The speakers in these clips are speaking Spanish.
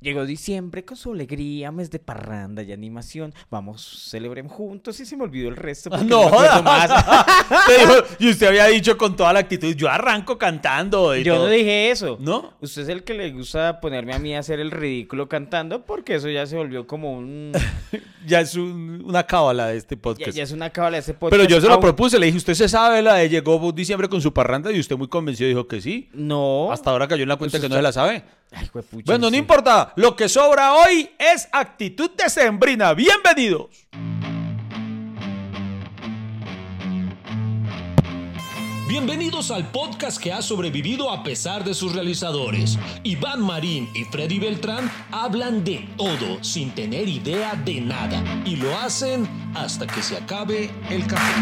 Llegó diciembre con su alegría, mes de parranda y animación. Vamos, celebremos juntos y se me olvidó el resto. No, jodas. más. Dijo- y usted había dicho con toda la actitud, yo arranco cantando. y Yo no dije eso. ¿No? Usted es el que le gusta ponerme a mí a hacer el ridículo cantando porque eso ya se volvió como un... Ya es un- una cábala de este ya, podcast. ya es una cábala de ese podcast. Pero yo se lo propuse, le dije, ¿usted se sabe la de llegó diciembre con su parranda? Y usted muy convencido dijo que sí. No. Hasta ahora cayó en la cuenta Pues que no se la sabe. Ay, juepucha, Bueno, no importa. Lo que sobra hoy es actitud decembrina. Bienvenidos. Bienvenidos al podcast que ha sobrevivido a pesar de sus realizadores. Iván Marín y Freddy Beltrán hablan de todo sin tener idea de nada y lo hacen hasta que se acabe el café.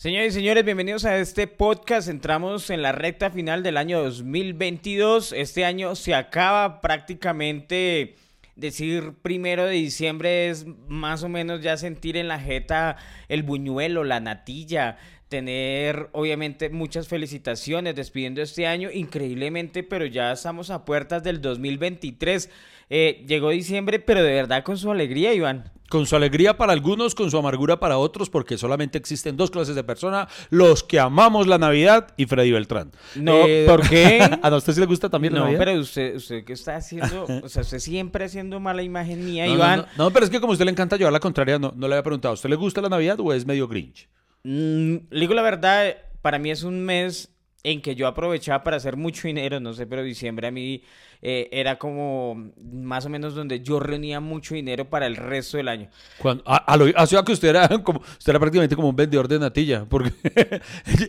Señores y señores, bienvenidos a este podcast. Entramos en la recta final del año 2022. Este año se acaba prácticamente. Decir primero de diciembre es más o menos ya sentir en la jeta el buñuelo, la natilla, tener obviamente muchas felicitaciones despidiendo este año increíblemente, pero ya estamos a puertas del 2023. Eh, llegó diciembre, pero de verdad con su alegría, Iván. Con su alegría para algunos, con su amargura para otros, porque solamente existen dos clases de personas, los que amamos la Navidad y Freddy Beltrán. No, ¿por qué? ¿A usted sí le gusta también la No, Navidad? pero usted, usted que está haciendo, o sea, usted siempre haciendo mala imagen mía, No, no, Iván. No, no, pero es que como a usted le encanta llevar la contraria, no, no le había preguntado, ¿a usted le gusta la Navidad o es medio Grinch? Mm, le digo la verdad, para mí es un mes en que yo aprovechaba para hacer mucho dinero, no sé, pero diciembre a mí eh, era como más o menos donde yo reunía mucho dinero para el resto del año. Cuando, a, a lo, sea que usted era, como, usted era prácticamente como un vendedor de natilla, porque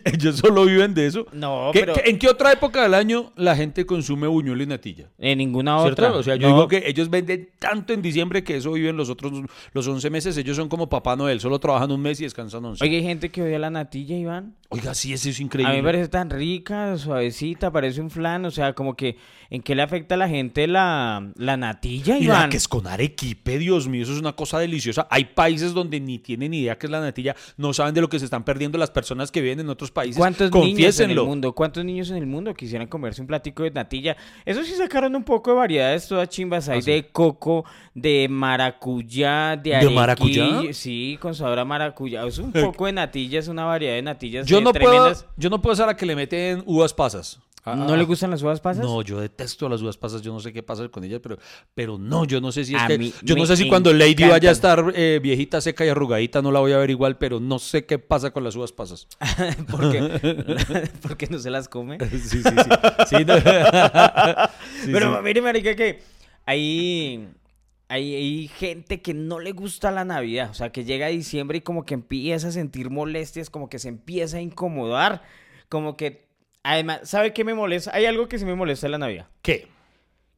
ellos solo viven de eso. No, ¿Qué- pero ¿En qué otra época del año la gente consume buñuelo y natilla? en ninguna ¿Cierto? otra. O sea, yo No. digo que ellos venden tanto en diciembre que eso viven los otros, los 11 meses. Ellos son como Papá Noel, solo trabajan un mes y descansan 11. Oye, hay gente que odia la natilla, Iván. Oiga, sí, eso es A increíble. mí me parece tan rica, suavecita, parece un flan, o sea, como que ¿en qué le afecta a la gente la, la natilla, Y la que es con arequipe, Dios mío, eso es una cosa deliciosa. Hay países donde ni tienen idea qué es la natilla, no saben de lo que se están perdiendo las personas que viven en otros países. ¿Cuántos niños en el mundo? ¿Cuántos niños en el mundo quisieran comerse un platico de natilla? Eso sí sacaron un poco de variedades todas chimbas. Hay ¿Ah, sí? de coco, de maracuyá, de ¿De arequillo. maracuyá? Sí, con sabor a maracuyá. Es un poco de natillas, una variedad de natillas Yo eh, no, puedo, yo no puedo ser la que le meten uvas pasas. Ah, ¿No ah, le gustan las uvas pasas? No, yo detesto las uvas pasas, yo no sé qué pasa con ellas, pero, pero no, yo no sé si es A que, mí yo no sé si cuando Lady vaya a encantan. estar eh, viejita, seca y arrugadita, no la voy a ver igual, pero no sé qué pasa con las uvas pasas. porque, porque no se las come. sí, sí, sí. Sí, no. Sí, Pero sí. mire, marica, que hay, hay, hay gente que no le gusta la Navidad. O sea, que llega a diciembre y como que empieza a sentir molestias, como que se empieza a incomodar. Como que, además, ¿sabe qué me molesta? Hay algo que sí me molesta de la Navidad. ¿Qué?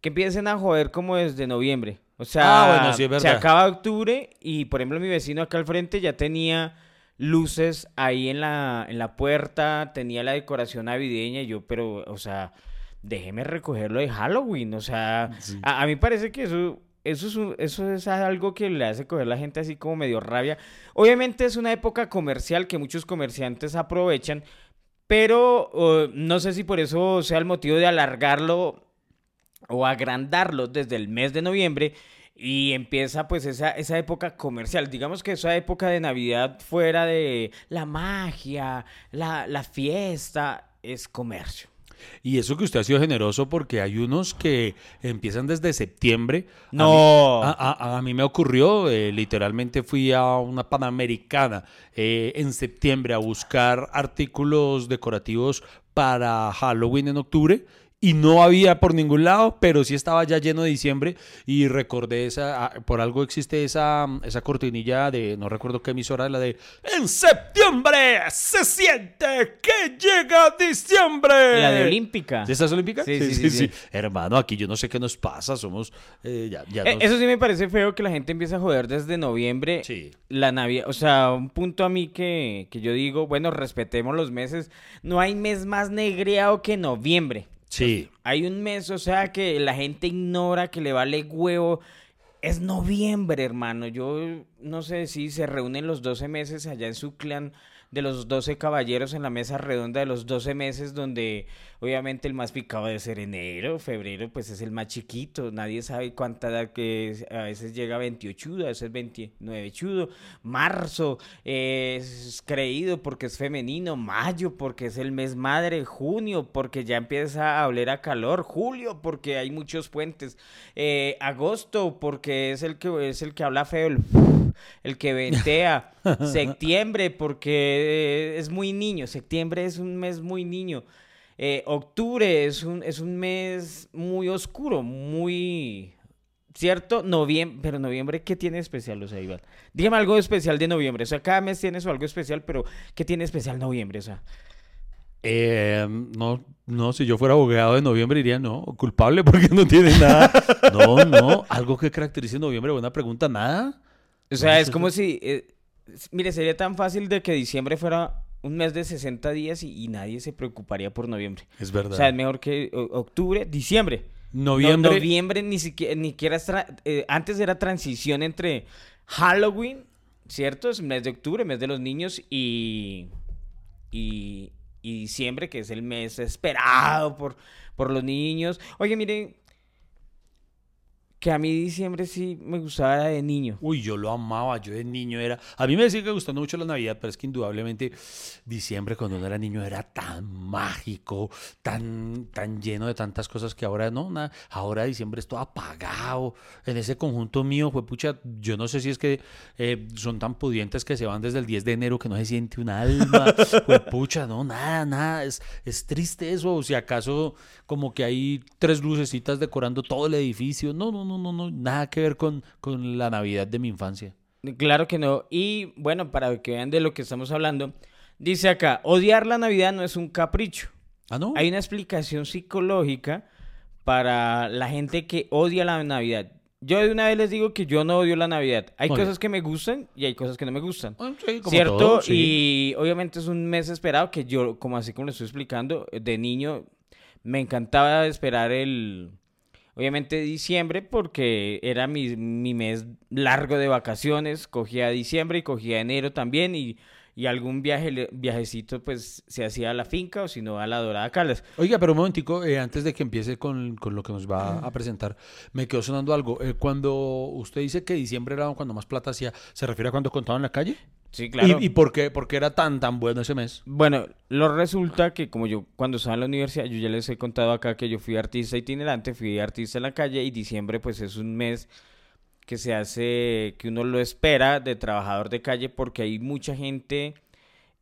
Que empiecen a joder como desde noviembre. O sea, Ah, bueno, sí, es se acaba octubre y, por ejemplo, mi vecino acá al frente ya tenía luces ahí en la, en la puerta, tenía la decoración navideña y yo, pero, o sea, déjeme recogerlo de Halloween. O sea, Sí. a, a mí parece que eso... Eso es, un- eso es algo que le hace coger a la gente así como medio rabia. Obviamente es una época comercial que muchos comerciantes aprovechan, pero uh, no sé si por eso sea el motivo de alargarlo o agrandarlo desde el mes de noviembre y empieza pues esa, esa época comercial. Digamos que esa época de Navidad fuera de la magia, la, la fiesta, es comercio. Y eso que usted ha sido generoso porque hay unos que empiezan desde septiembre. A mí- No. A, a- a mí me ocurrió, eh, literalmente fui a una panamericana eh, en septiembre a buscar artículos decorativos para Halloween en octubre y no había por ningún lado, pero sí estaba ya lleno de diciembre y recordé esa, ah, por algo existe esa, esa cortinilla de, no recuerdo qué emisora, la de En septiembre se siente que llega diciembre. La de Olímpica. ¿De estas olímpicas? Sí, sí, sí, sí. Hermano, aquí yo no sé qué nos pasa, somos... eh, ya, ya Eh, nos- Eso sí me parece feo que la gente empiece a joder desde noviembre. Sí. La Navidad, o sea, un punto a mí que, que yo digo, bueno, respetemos los meses. No hay mes más negreado que noviembre. Sí. Hay un mes, o sea, que la gente ignora, que le vale huevo. Es noviembre, hermano. Yo no sé si se reúnen los 12 meses allá en su clan de los 12 caballeros en la mesa redonda de los 12 meses donde obviamente el más picado debe ser enero, febrero pues es el más chiquito, nadie sabe cuánta edad que es, a veces llega a 28, a veces 29 chudo, marzo es creído porque es femenino, mayo porque es el mes madre, junio porque ya empieza a oler a calor, julio porque hay muchos puentes, eh, agosto porque es el que es el que habla feo, el que ventea, septiembre porque es muy niño, septiembre es un mes muy niño. Eh, octubre es un, es un mes muy oscuro, muy... ¿Cierto? Noviembre, pero noviembre, ¿qué tiene especial, o sea, Iván? Dígame algo especial de noviembre, o sea, cada mes tiene algo especial, pero ¿qué tiene especial noviembre, o sea? Eh, no, no, si yo fuera abogado de noviembre diría no, culpable porque no tiene nada. No, no, algo que caracterice noviembre, buena pregunta, nada. O sea, es como si, eh, mire, sería tan fácil de que diciembre fuera un mes de 60 días y, y nadie se preocuparía por noviembre. Es verdad. O sea, es mejor que octubre, diciembre. Noviembre. No, noviembre ni siquiera, ni siquiera eh, antes era transición entre Halloween, ¿cierto? Es mes de octubre, mes de los niños y, y, y diciembre, que es el mes esperado por, por los niños. Oye, miren, que a mí diciembre sí me gustaba de niño. Uy, yo lo amaba, yo de niño era... A mí me sigue gustando mucho la Navidad, pero es que indudablemente diciembre cuando uno era niño era tan mágico, tan, tan lleno de tantas cosas que ahora no, na- ahora diciembre es todo apagado. En ese conjunto mío, fue pucha, yo no sé si es que eh, son tan pudientes que se van desde el 10 de enero que no se siente un alma. Fue pucha, no, nada, nada, es, es triste eso. O si acaso como que hay tres lucecitas decorando todo el edificio. No, no, no, no, no, nada que ver con, con la Navidad de mi infancia. Claro que no. Y bueno, para que vean de lo que estamos hablando, dice acá, odiar la Navidad no es un capricho. Ah, no. Hay una explicación psicológica para la gente que odia la Navidad. Yo de una vez les digo que yo no odio la Navidad. Hay cosas que me gustan y hay cosas que no me gustan. Ah, sí, como ¿Cierto? todo, sí. Y obviamente es un mes esperado que yo, como así como lo estoy explicando, de niño me encantaba esperar el, obviamente diciembre porque era mi, mi mes largo de vacaciones. Cogía diciembre y cogía enero también y, y algún viaje, viajecito pues se hacía a la finca o si no a la Dorada Caldas. Oiga, pero un momentico, eh, antes de que empiece con, con lo que nos va a presentar, me quedó sonando algo. Eh, cuando usted dice que diciembre era cuando más plata hacía, ¿se refiere a cuando contaba en la calle? Sí, claro. ¿Y, y por, qué, por qué era tan, tan bueno ese mes? Bueno, lo resulta que como yo cuando estaba en la universidad, yo ya les he contado acá que yo fui artista itinerante, fui artista en la calle y diciembre pues es un mes que se hace, que uno lo espera de trabajador de calle porque hay mucha gente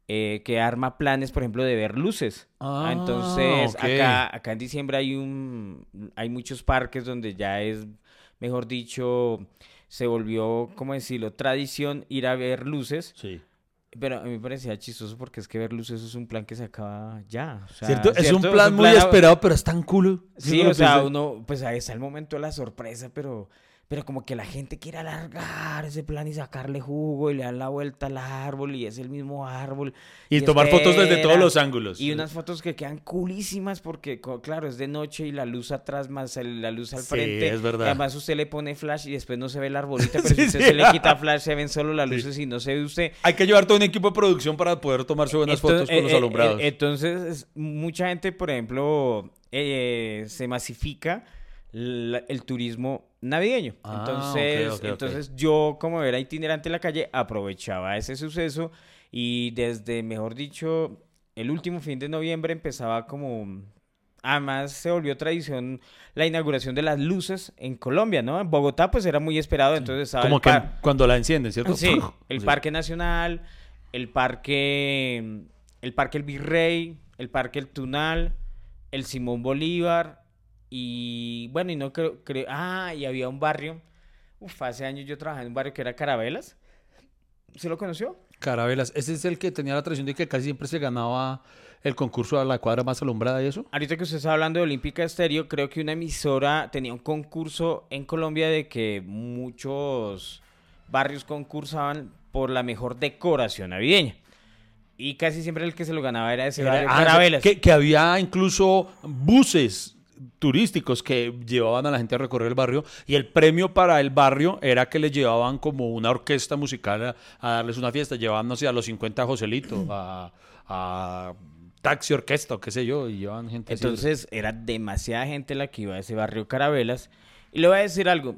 eh, que arma planes, por ejemplo, de ver luces. Ah, Entonces, ok. acá, acá en diciembre hay un, hay muchos parques donde ya es, mejor dicho, se volvió, ¿cómo decirlo?, tradición ir a ver luces. Sí. Pero a mí me parecía chistoso porque es que ver luces es un plan que se acaba ya. o sea, ¿Cierto? Es un plan muy esperado, pero es tan cool. Sí, o sea, uno, pues ahí está el momento de la sorpresa, pero, pero como que la gente quiere alargar ese plan y sacarle jugo y le dan la vuelta al árbol y es el mismo árbol. Y tomar fotos desde todos los ángulos. Y unas fotos que quedan culísimas porque, claro, es de noche y la luz atrás más el- la luz al Sí, frente. es verdad. Y además usted le pone flash y después no se ve el arbolito, pero Sí, si usted sí. se le quita flash se ven solo las luces y no se ve usted. Hay que llevar todo un equipo de producción para poder tomarse buenas Entonces, fotos con los eh, eh, alumbrados. eh, entonces, es- mucha gente, por ejemplo, eh, se masifica la- el turismo navideño. Ah, entonces, entonces yo, como era itinerante en la calle, aprovechaba ese suceso y desde, mejor dicho, el último fin de noviembre empezaba como... Además se volvió tradición la inauguración de las luces en Colombia, ¿no? En Bogotá pues era muy esperado, entonces estaba Como que cuando la encienden, ¿cierto? Sí, el. Parque Nacional, el Parque, el Parque El Virrey, el Parque El Tunal, el Simón Bolívar y bueno, y no creo, creo, ah, y había un barrio, uf, hace años yo trabajaba en un barrio que era Carabelas, ¿se lo conoció? Carabelas. Ese es el que tenía la tradición de que casi siempre se ganaba el concurso a la cuadra más alumbrada y eso. Ahorita que usted está hablando de Olímpica Estéreo, creo que una emisora tenía un concurso en Colombia de que muchos barrios concursaban por la mejor decoración navideña. Y casi siempre el que se lo ganaba era ese barrio Ah, Carabelas. Que, que había incluso buses turísticos que llevaban a la gente a recorrer el barrio y el premio para el barrio era que le llevaban como una orquesta musical a, darles una fiesta, llevaban, no sé, a los 50 a Joselito, a, taxi orquesta o qué sé yo, y llevaban gente. Entonces era demasiada gente la que iba a ese barrio Carabelas. Y le voy a decir algo,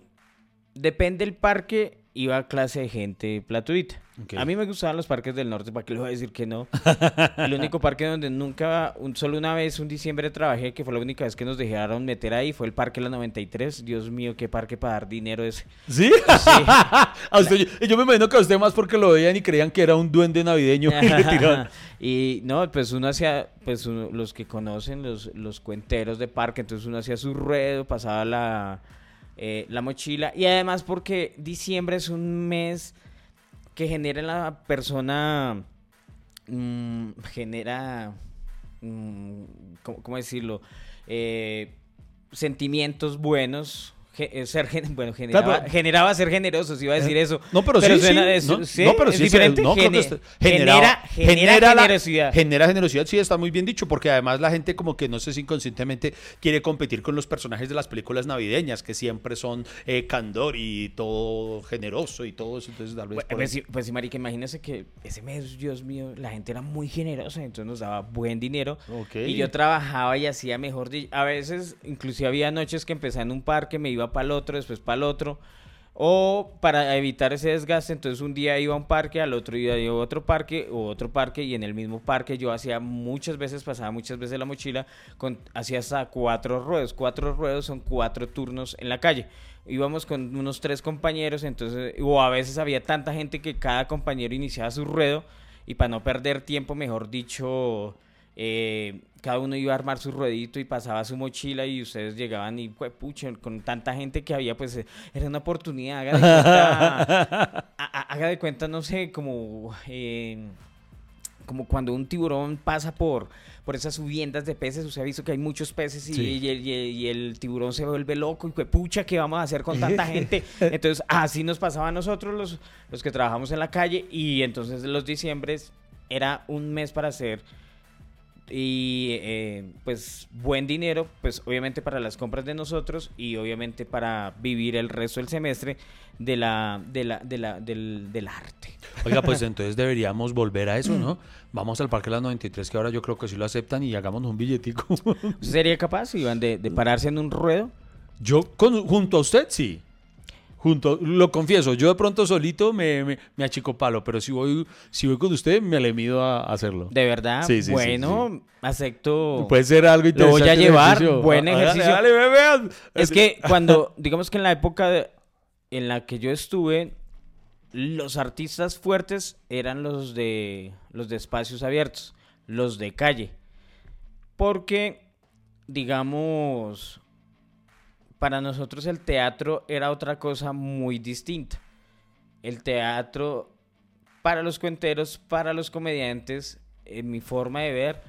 depende del parque, iba clase de gente platuita. A mí me gustaban los parques del norte, ¿para qué le voy a decir que no? el único parque donde nunca, un, solo una vez, un diciembre trabajé, que fue la única vez que nos dejaron meter ahí, fue el Parque La 93. Dios mío, qué parque para dar dinero ese. ¿Sí? A usted- yo me imagino que a usted más porque lo veían y creían que era un duende navideño y y no, pues uno hacía, pues uno- los que conocen, los, los cuenteros de parque, entonces uno hacía su ruedo, pasaba la, eh, la mochila. Y además porque diciembre es un mes que genera en la persona, mm, genera, mm, ¿cómo, cómo decirlo? Eh, sentimientos buenos. Eh, ser bueno, generaba, pero- generaba ser generosos, iba a decir eso. No, pero, sí, suena- sí. es- no, ¿sí? no, pero ¿Es sí, diferente? no, Gene- genera, generosidad. genera generosidad, sí, está muy bien dicho, porque además la gente como que no sé si inconscientemente quiere competir con los personajes de las películas navideñas, que siempre son eh, candor y todo generoso y todo eso, entonces tal vez Pues, pues, sí, pues marica, imagínese que ese mes, Dios mío, la gente era muy generosa, entonces nos daba buen dinero. Y yo trabajaba y hacía mejor. A veces, inclusive había noches que empezaba en un parque, me iba para el otro, después para el otro. O para evitar ese desgaste, entonces un día iba a un parque, al otro día iba a otro parque o otro parque y en el mismo parque yo hacía muchas veces, pasaba muchas veces la mochila, con, hacía hasta cuatro ruedos. Cuatro ruedos son cuatro turnos en la calle. Íbamos con unos tres compañeros, entonces, o a veces había tanta gente que cada compañero iniciaba su ruedo y para no perder tiempo, mejor dicho, eh, cada uno iba a armar su ruedito y pasaba su mochila y ustedes llegaban y pues, pucha, con tanta gente que había, pues eh, era una oportunidad, haga de cuenta, haga de cuenta, no sé, como, eh, como cuando un tiburón pasa por, por esas subiendas de peces, usted ha visto que hay muchos peces y, Sí. y el, y el- y el tiburón se vuelve loco y pues, pucha, ¿qué vamos a hacer con tanta gente? Entonces, así nos pasaba a nosotros los, los que trabajamos en la calle y entonces los diciembres era un mes para hacer y eh, pues buen dinero, pues obviamente para las compras de nosotros y obviamente para vivir el resto del semestre de la, de la, de la, del, del arte. Oiga, pues entonces deberíamos volver a eso, ¿no? Vamos al Parque de las 93, que ahora yo creo que sí lo aceptan y hagámonos un billetico. ¿Usted sería capaz, Iván, de, de pararse en un ruedo? Yo con- junto a usted, sí. Junto, lo confieso, yo de pronto solito me, me, me achico palo, pero si voy, si voy con usted, me le mido a hacerlo. De verdad, Sí, sí, sí, bueno, acepto. Puede ser algo Lo voy a interesante llevar, ejercicio. buen Ah, dale, ejercicio. dale, vean. Es que cuando, digamos que en la época de- en la que yo estuve, los artistas fuertes eran los de los de espacios abiertos, los de calle. Porque, digamos, para nosotros el teatro era otra cosa muy distinta. El teatro, para los cuenteros, para los comediantes, en mi forma de ver,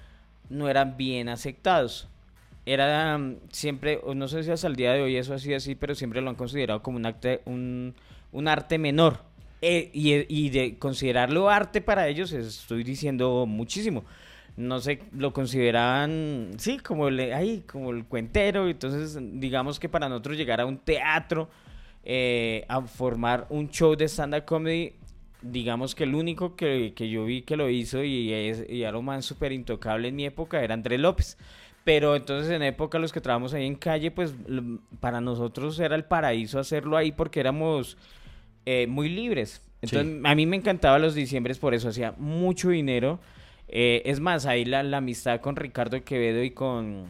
no eran bien aceptados. Era mm, siempre, no sé si hasta el día de hoy eso ha sido así, pero siempre lo han considerado como un arte menor. Eh, y, y de considerarlo arte para ellos, estoy diciendo muchísimo. No sé, lo consideraban, sí, como el, ay, como el cuentero. Entonces, digamos que para nosotros llegar a un teatro, eh, a formar un show de stand-up comedy, digamos que el único que, que yo vi que lo hizo y, es, y era un man súper intocable en mi época era Andrés López. Pero entonces en época los que trabajamos ahí en calle, pues para nosotros era el paraíso hacerlo ahí porque éramos eh, muy libres. Entonces a mí me encantaba los diciembres por eso, hacía mucho dinero. Eh, es más, ahí la, la amistad con Ricardo Quevedo y con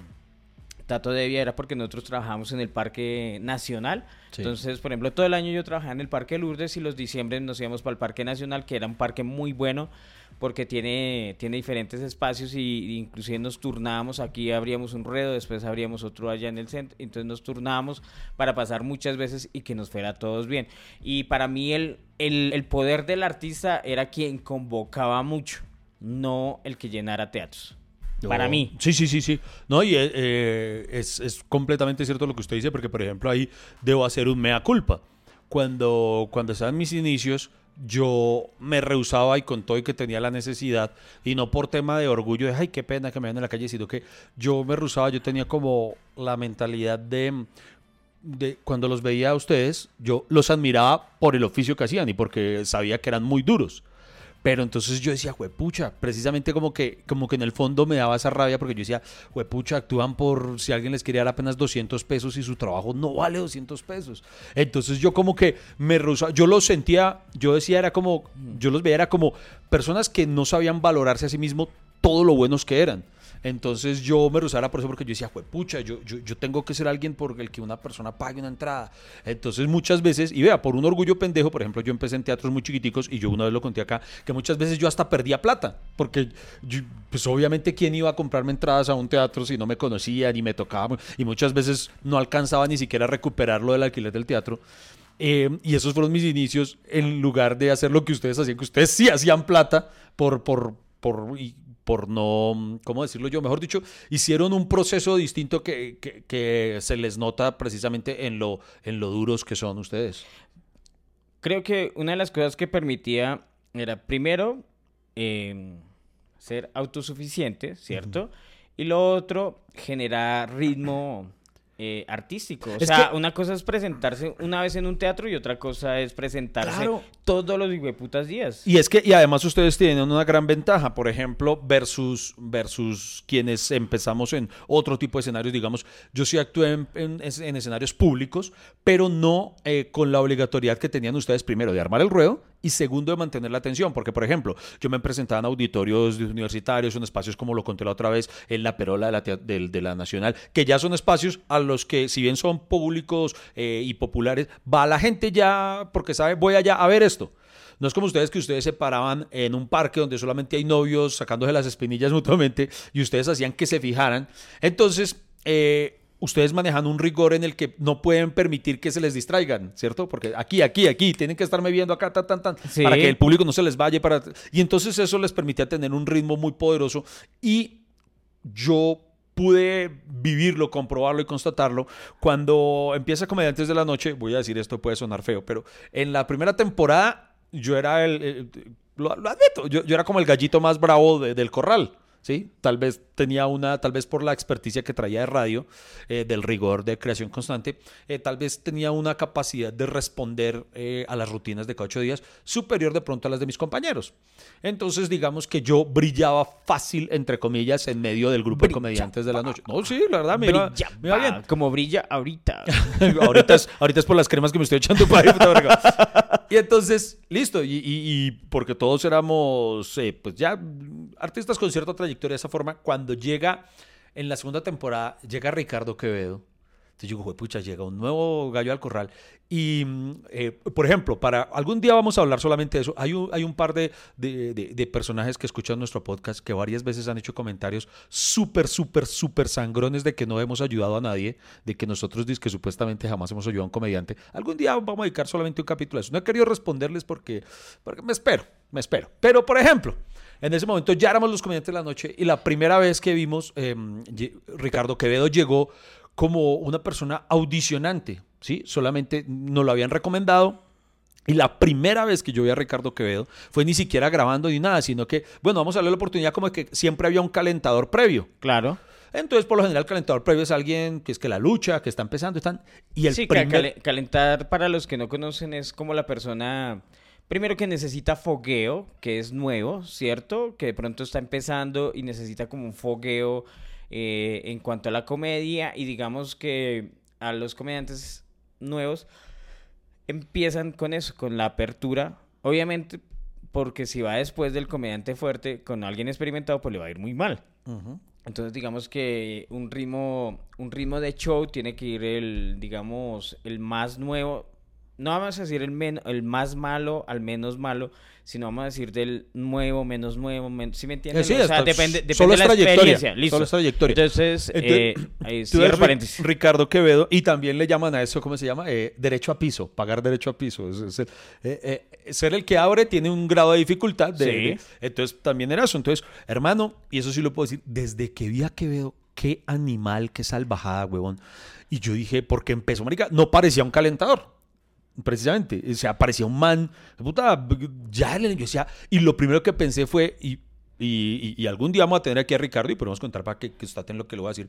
Tato Devia era porque nosotros trabajamos en el Parque Nacional. Sí. Entonces, por ejemplo, todo el año yo trabajaba en el Parque Lourdes y los diciembres nos íbamos para el Parque Nacional, que era un parque muy bueno porque tiene, tiene diferentes espacios y, inclusive nos turnábamos, aquí abríamos un ruedo, después abríamos otro allá en el centro, entonces nos turnábamos para pasar muchas veces y que nos fuera a todos bien. Y para mí el, el, el poder del artista era quien convocaba mucho, no el que llenara teatros. Para mí. Sí, sí, sí, sí. No, y eh, eh, es, es completamente cierto lo que usted dice, porque, por ejemplo, ahí debo hacer un mea culpa. Cuando, cuando estaba en mis inicios, yo me rehusaba y con todo y que tenía la necesidad, y no por tema de orgullo de, ay, qué pena que me vean en la calle, sino que yo me rehusaba, yo tenía como la mentalidad de, de cuando los veía a ustedes, yo los admiraba por el oficio que hacían y porque sabía que eran muy duros. Pero entonces yo decía, juepucha, precisamente como que, como que en el fondo me daba esa rabia porque yo decía, juepucha, actúan por si alguien les quería dar apenas 200 pesos y su trabajo no vale 200 pesos. Entonces yo como que me rehusaba, yo los sentía, yo decía, era como, yo los veía, era como personas que no sabían valorarse a sí mismos todo lo buenos que eran. Entonces yo me rehusaba por eso porque yo decía, pucha, yo, yo, yo, tengo que ser alguien por el que una persona pague una entrada. Entonces muchas veces, y vea, por un orgullo pendejo, por ejemplo, yo empecé en teatros muy chiquiticos y yo una vez lo conté acá, que muchas veces yo hasta perdía plata, porque pues obviamente quién iba a comprarme entradas a un teatro si no me conocía ni me tocaba, y muchas veces no alcanzaba ni siquiera a recuperar lo del alquiler del teatro. Eh, y esos fueron mis inicios en lugar de hacer lo que ustedes hacían, que ustedes sí hacían plata por, por, por, por no, ¿cómo decirlo yo? Mejor dicho, hicieron un proceso distinto que, que, se les nota precisamente en lo, en lo duros que son ustedes. Creo que una de las cosas que permitía era, primero, em, ser autosuficiente, ¿cierto? Y lo otro, generar ritmo eh, artístico. O sea, una cosa es presentarse una vez en un teatro y otra cosa es presentarse todos los putas días. Y es que, y además ustedes tienen una gran ventaja, por ejemplo, versus, versus quienes empezamos en otro tipo de escenarios, digamos, yo sí actué en, escenarios públicos, pero no eh, con la obligatoriedad que tenían ustedes primero de armar el ruedo y segundo de mantener la atención, porque por ejemplo, yo me presentaba en auditorios universitarios, en espacios como lo conté la otra vez, en la Perola de la, de, la Nacional, que ya son espacios a los que si bien son públicos eh, y populares, va la gente ya porque sabe, voy allá a ver esto. No es como ustedes que ustedes se paraban en un parque donde solamente hay novios sacándose las espinillas mutuamente y ustedes hacían que se fijaran. Entonces, eh, ustedes manejan un rigor en el que no pueden permitir que se les distraigan, ¿cierto? Porque aquí, aquí, aquí, tienen que estarme viendo acá, tan, tan, tan, para que el público no se les vaya. Para... Y entonces eso les permitía tener un ritmo muy poderoso y yo pude vivirlo, comprobarlo y constatarlo cuando empieza Comediantes de la Noche, voy a decir esto puede sonar feo, pero en la primera temporada yo era el, lo, admito, yo, era como el gallito más bravo del corral. ¿sí? Tal vez tenía una, tal vez por la experticia que traía de radio, eh, del rigor de creación constante, eh, tal vez tenía una capacidad de responder eh, a las rutinas de cada ocho días superior de pronto a las de mis compañeros. Entonces, digamos que yo brillaba fácil, entre comillas, en medio del grupo de comediantes de la noche. No, sí, la verdad, me, iba, bien. Como brilla ahorita. ahorita, es, ahorita es por las cremas que me estoy echando para ahí. y entonces, listo, y, y porque todos éramos, pues ya, artistas con cierta trayectoria de esa forma. Cuando llega en la segunda temporada, llega Ricardo Quevedo. Entonces yo digo, pucha, llega un nuevo gallo al corral. Y, mm, eh, por ejemplo, para algún día vamos a hablar solamente de eso. Hay un, hay un par de, de, personajes que escuchan nuestro podcast que varias veces han hecho comentarios súper, súper, súper sangrones de que no hemos ayudado a nadie, de que nosotros que supuestamente jamás hemos ayudado a un comediante. Algún día vamos a dedicar solamente un capítulo a eso. No he querido responderles porque, porque me espero, me espero. Pero, por ejemplo, en ese momento ya éramos los comediantes de la noche y la primera vez que vimos, em, Ricardo Quevedo llegó como una persona audicionante, ¿sí? Solamente nos lo habían recomendado, y la primera vez que yo vi a Ricardo Quevedo fue ni siquiera grabando ni nada, sino que, bueno, vamos a darle la oportunidad como que siempre había un calentador previo. Claro. Entonces, por lo general, el calentador previo es alguien que es que la lucha, que está empezando, están... Y el sí, calentar, para los que no conocen, es como la persona Primero que necesita fogueo, que es nuevo, ¿cierto? Que de pronto está empezando y necesita como un fogueo eh, en cuanto a la comedia y digamos que a los comediantes nuevos empiezan con eso, con la apertura. Obviamente, porque si va después del comediante fuerte con alguien experimentado, pues le va a ir muy mal. Entonces, digamos que un ritmo, un ritmo de show tiene que ir el, digamos, el más nuevo no vamos a decir el, el más malo al menos malo, sino vamos a decir del nuevo, menos nuevo, si me entiendes? o sea, depende, depende de la experiencia. Listo. Solo es trayectoria. Entonces, eh, ahí cierro paréntesis. Ricardo Quevedo, y también le llaman a eso, ¿cómo se llama? Eh, derecho a piso, pagar derecho a piso. Eh, ser el que abre tiene un grado de dificultad. De, entonces, también era eso. Entonces, hermano, y eso sí lo puedo decir, desde que vi a Quevedo, qué animal, qué salvajada, huevón. Y yo dije, porque empezó, marica, no parecía un calentador precisamente. se aparecía un man, puta, ya yo decía, y lo primero que pensé fue, y, y, algún día vamos a tener aquí a Ricardo y podemos contar para que, que en lo que le voy a decir.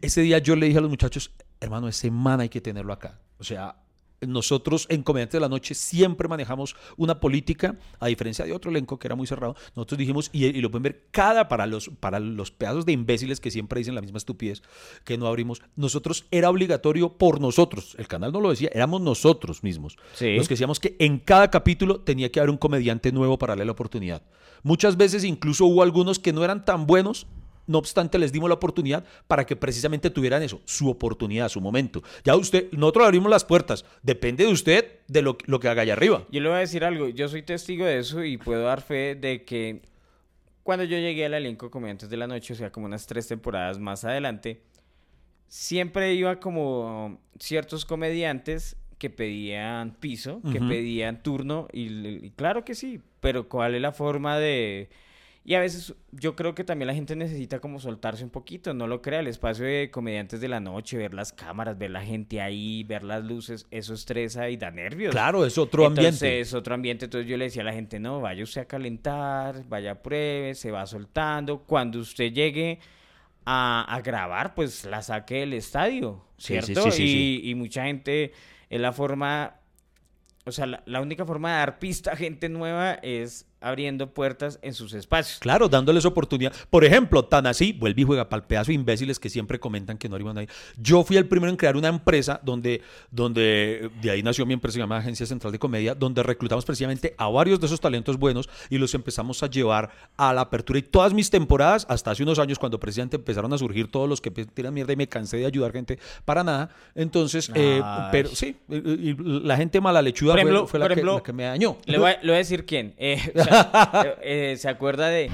ese día yo le dije a los muchachos, hermano, ese man hay que tenerlo acá. O sea, nosotros en Comediantes de la Noche siempre manejamos una política, a diferencia de otro elenco que era muy cerrado. Nosotros dijimos, y, lo pueden ver cada para los, para los pedazos de imbéciles que siempre dicen la misma estupidez que no abrimos, nosotros era obligatorio por nosotros. El canal no lo decía, éramos nosotros mismos. Los que decíamos que en cada capítulo tenía que haber un comediante nuevo para darle la oportunidad. Muchas veces incluso hubo algunos que no eran tan buenos no obstante, les dimos la oportunidad para que precisamente tuvieran eso, su oportunidad, su momento. Ya usted, nosotros abrimos las puertas. Depende de usted de lo, lo que haga allá arriba. Yo le voy a decir algo. Yo soy testigo de eso y puedo dar fe de que cuando yo llegué al elenco Comediantes de la Noche, o sea, como unas tres temporadas más adelante, siempre iba como ciertos comediantes que pedían piso, que pedían turno, y, claro que sí, pero ¿cuál es la forma de y a veces yo creo que también la gente necesita como soltarse un poquito, no lo crea, el espacio de comediantes de la noche, ver las cámaras, ver la gente ahí, ver las luces, eso estresa y da nervios. Claro, es otro ambiente. Entonces, es otro ambiente, entonces yo le decía a la gente, no, vaya usted a calentar, vaya a pruebe, se va soltando, cuando usted llegue a, grabar, pues la saque del estadio, ¿cierto? y, y mucha gente es la forma, o sea, la, la única forma de dar pista a gente nueva es abriendo puertas en sus espacios. Claro, dándoles oportunidad. Por ejemplo, tan así, vuelve y juega para el pedazo de imbéciles que siempre comentan que no arriban nadie. Yo fui el primero en crear una empresa donde, donde de ahí nació mi empresa llamada Agencia Central de Comedia, donde reclutamos precisamente a varios de esos talentos buenos y los empezamos a llevar a la apertura. Y todas mis temporadas, hasta hace unos años, cuando precisamente empezaron a surgir todos los que tiran mierda y me cansé de ayudar gente para nada. Entonces, eh, pero sí, y la gente mala lechuda fue, la, que, me dañó. Le voy, a, le voy a decir quién. Eh, Eh, ¿Se acuerda de...?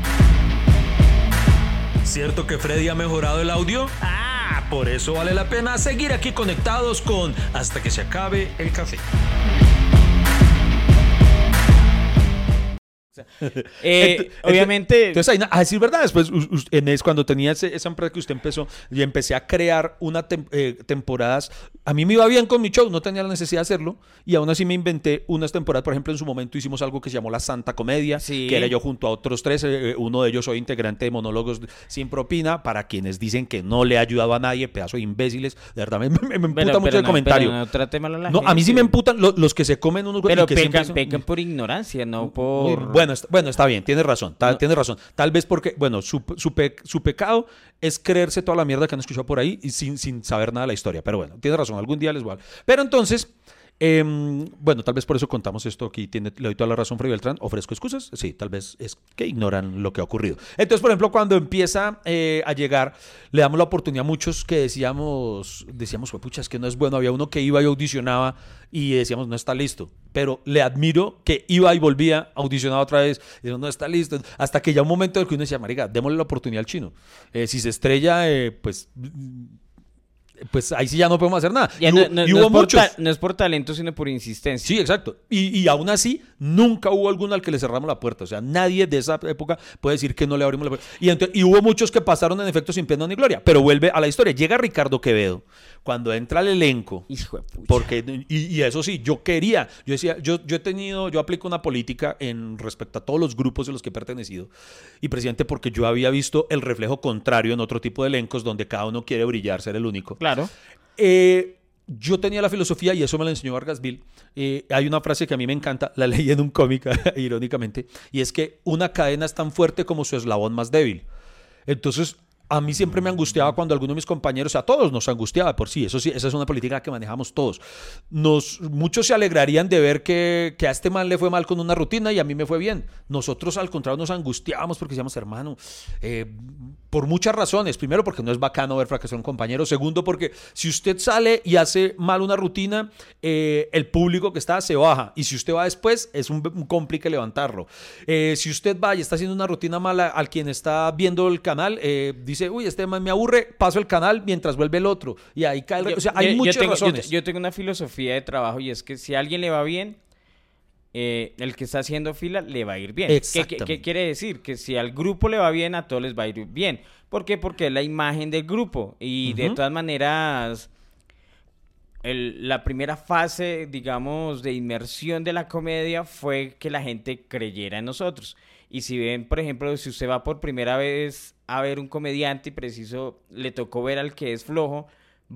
¿Cierto que Freddy ha mejorado el audio? Ah, por eso vale la pena seguir aquí conectados con Hasta que se acabe el café. Eh, obviamente. Entonces, a decir verdad, después, en es, cuando tenía esa empresa que usted empezó, y empecé a crear una eh, temporadas. A mí me iba bien con mi show, no tenía la necesidad de hacerlo, y aún así me inventé unas temporadas. Por ejemplo, en su momento hicimos algo que se llamó La Santa Comedia, que era yo junto a otros tres. Eh, uno de ellos soy integrante de Monólogos Sin Propina, para quienes dicen que no le ha ayudado a nadie, pedazo de imbéciles. De verdad, me, me, emputa mucho el comentario. no, a, mí sí me emputan los, que se comen unos Pero que pecan, por ignorancia, no por. Bueno, está, bien, tienes razón, tienes razón. Tal vez porque, bueno, su, su, pecado es creerse toda la mierda que han escuchado por ahí y sin, sin saber nada de la historia. Pero bueno, tienes razón, algún día les voy a... Pero entonces, em, bueno, tal vez por eso contamos esto aquí. Tiene, le doy toda la razón, Freddy Beltrán. ¿Ofrezco excusas? Sí, tal vez es que ignoran lo que ha ocurrido. Entonces, por ejemplo, cuando empieza eh, a llegar, le damos la oportunidad a muchos que decíamos, decíamos, pucha, es que no es bueno. Había uno que iba y audicionaba y decíamos, no está listo. Pero le admiro que iba y volvía, audicionaba otra vez, y no está listo. Hasta que ya un momento en que uno decía, marica, démosle la oportunidad al chino. Eh, si se estrella, eh, pues pues ahí sí ya no podemos hacer nada. y, no, hubo muchos. no es por talento, sino por insistencia. Sí, exacto. Y, y, aún así, nunca hubo alguno al que le cerramos la puerta. O sea, nadie de esa época puede decir que no le abrimos la puerta. Y, y hubo muchos que pasaron en efecto sin pena ni gloria. Pero vuelve a la historia. Llega Ricardo Quevedo. Cuando entra al elenco. Hijo de Porque, y, eso sí, yo quería. Yo decía, yo, yo he tenido, yo aplico una política en respecto a todos los grupos de los que he pertenecido. Y presidente, porque yo había visto el reflejo contrario en otro tipo de elencos donde cada uno quiere brillar, ser el único. Claro. Eh, yo tenía la filosofía, y eso me lo enseñó Vargas Bill, eh, hay una frase que a mí me encanta, la leí en un cómic, irónicamente, y es que una cadena es tan fuerte como su eslabón más débil. Entonces, a mí siempre me angustiaba cuando alguno de mis compañeros, a todos nos angustiaba por sí, eso sí, esa es una política que manejamos todos. Nos, muchos se alegrarían de ver que, que, a este man le fue mal con una rutina y a mí me fue bien. Nosotros al contrario nos angustiábamos porque decíamos, hermano, eh, por muchas razones. Primero, porque no es bacano ver fracasar a un compañero. Segundo, porque si usted sale y hace mal una rutina, eh, el público que está se baja. Y si usted va después, es un, complique levantarlo. Eh, si usted va y está haciendo una rutina mala al quien está viendo el canal, dice, uy, este me aburre, paso el canal mientras vuelve el otro. Y ahí cae el... o sea, hay muchas razones. Yo, tengo una filosofía de trabajo y es que si a alguien le va bien, eh, el que está haciendo fila le va a ir bien. ¿Qué, quiere decir? Que si al grupo le va bien, a todos les va a ir bien. ¿Por qué? Porque es la imagen del grupo. Y de todas maneras, el- la primera fase, digamos, de inmersión de la comedia fue que la gente creyera en nosotros. Y si ven, por ejemplo, si usted va por primera vez a ver un comediante y preciso le tocó ver al que es flojo,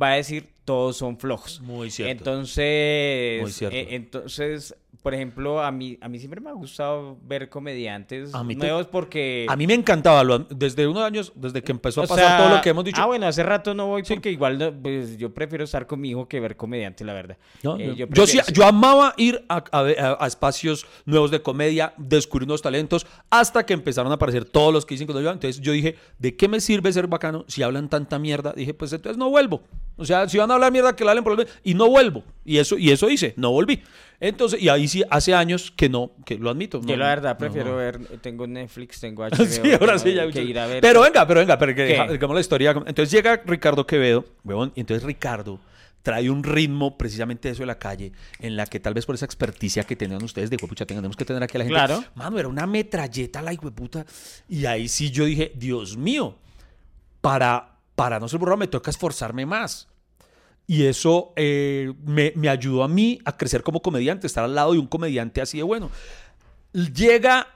va a decir todos son flojos. Muy cierto. Entonces, Muy cierto. eh, entonces, por ejemplo, a mí, a mí siempre me ha gustado ver comediantes A mí te- nuevos porque... A mí me encantaba, lo- desde unos años, desde que empezó a o pasar sea, todo lo que hemos dicho. Ah, bueno, hace rato no voy porque igual no, pues, yo prefiero estar con mi hijo que ver comediante, la verdad. No, Eh, no. yo, prefiero- sí- yo amaba ir a, espacios nuevos de comedia, descubrir nuevos talentos, hasta que empezaron a aparecer todos los que dicen que no. Entonces yo dije, ¿de qué me sirve ser bacano si hablan tanta mierda? Dije, pues entonces no vuelvo. O sea, si van a hablar mierda, que la hablen por menos. Y no vuelvo. Y eso, y eso hice, no volví. Entonces, y ahí sí, hace años que no, que lo admito. Yo no- la verdad prefiero no. ver, tengo Netflix, tengo HBO, Sí, ahora sí, ya. que ir a ver. Pero venga, pero venga, pero que ¿Qué? deja- digamos la historia. Entonces llega Ricardo Quevedo, huevón, y entonces Ricardo trae un ritmo precisamente de eso de la calle, en la que tal vez por esa experticia que tenían ustedes de pucha, tenemos que tener aquí a la gente. Claro. Mano, era una metralleta la puta. Y ahí sí yo dije, Dios mío, para, para no ser burro me toca esforzarme más. Y eso eh, me, me ayudó a mí a crecer como comediante, estar al lado de un comediante así de bueno. Llega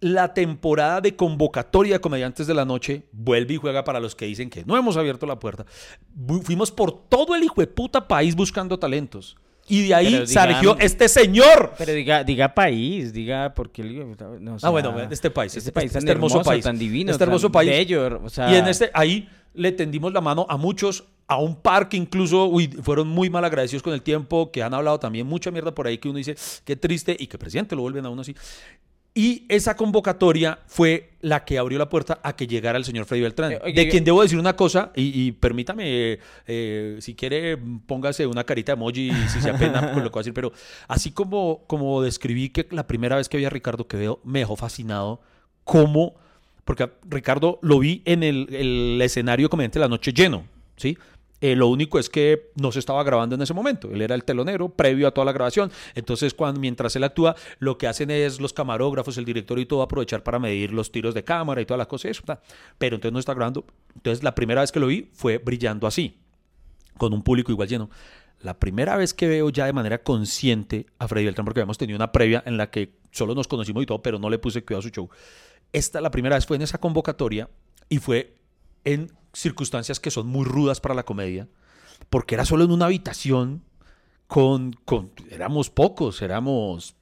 la temporada de convocatoria de comediantes de la noche, vuelve y juega para los que dicen que no hemos abierto la puerta. Fuimos por todo el hijo de puta país buscando talentos. Y de ahí digan- surgió este señor. Pero diga, diga país, diga porque no, o ah, sea, bueno, este país, este este, país tan este hermoso hermoso, país, tan divino, este hermoso tan país. bello, o sea- y en este ahí le tendimos la mano a muchos, a un par que incluso uy, fueron muy mal agradecidos con el tiempo, que han hablado también mucha mierda por ahí que uno dice, qué triste y que presidente lo vuelven a uno así. Y esa convocatoria fue la que abrió la puerta a que llegara el señor Freddy Beltrán. Eh, oye, de quien debo decir una cosa, y, y permítame, eh, eh, si quiere, póngase una carita de emoji si se apena con lo que voy a decir, pero así como, como describí que la primera vez que vi a Ricardo Quevedo me dejó fascinado, cómo, porque a Ricardo lo vi en el, el escenario comediante de la noche lleno, ¿sí? Eh, lo único es que no se estaba grabando en ese momento. Él era el telonero previo a toda la grabación. Entonces, cuando, mientras él actúa, lo que hacen es los camarógrafos, el director y todo aprovechar para medir los tiros de cámara y todas las cosas. Eso. Pero entonces no está grabando. Entonces, la primera vez que lo vi fue brillando así, con un público igual lleno. La primera vez que veo ya de manera consciente a Freddy Beltrán, porque habíamos tenido una previa en la que solo nos conocimos y todo, pero no le puse cuidado a su show. Esta, la primera vez fue en esa convocatoria y fue en circunstancias que son muy rudas para la comedia, porque era solo en una habitación con, con éramos pocos, éramos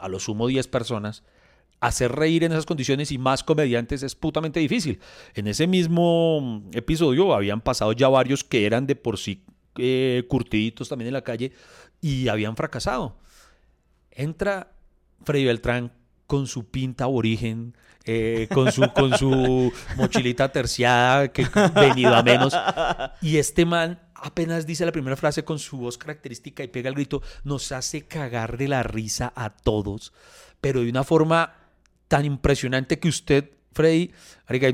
a lo sumo 10 personas. Hacer reír en esas condiciones y más comediantes es putamente difícil. En ese mismo episodio habían pasado ya varios que eran de por sí eh, curtiditos también en la calle y habían fracasado. Entra Freddy Beltrán con su pinta aborigen, eh, con, su, con su mochilita terciada, que venido a menos. Y este man apenas dice la primera frase con su voz característica y pega el grito, nos hace cagar de la risa a todos, pero de una forma tan impresionante que usted, Freddy,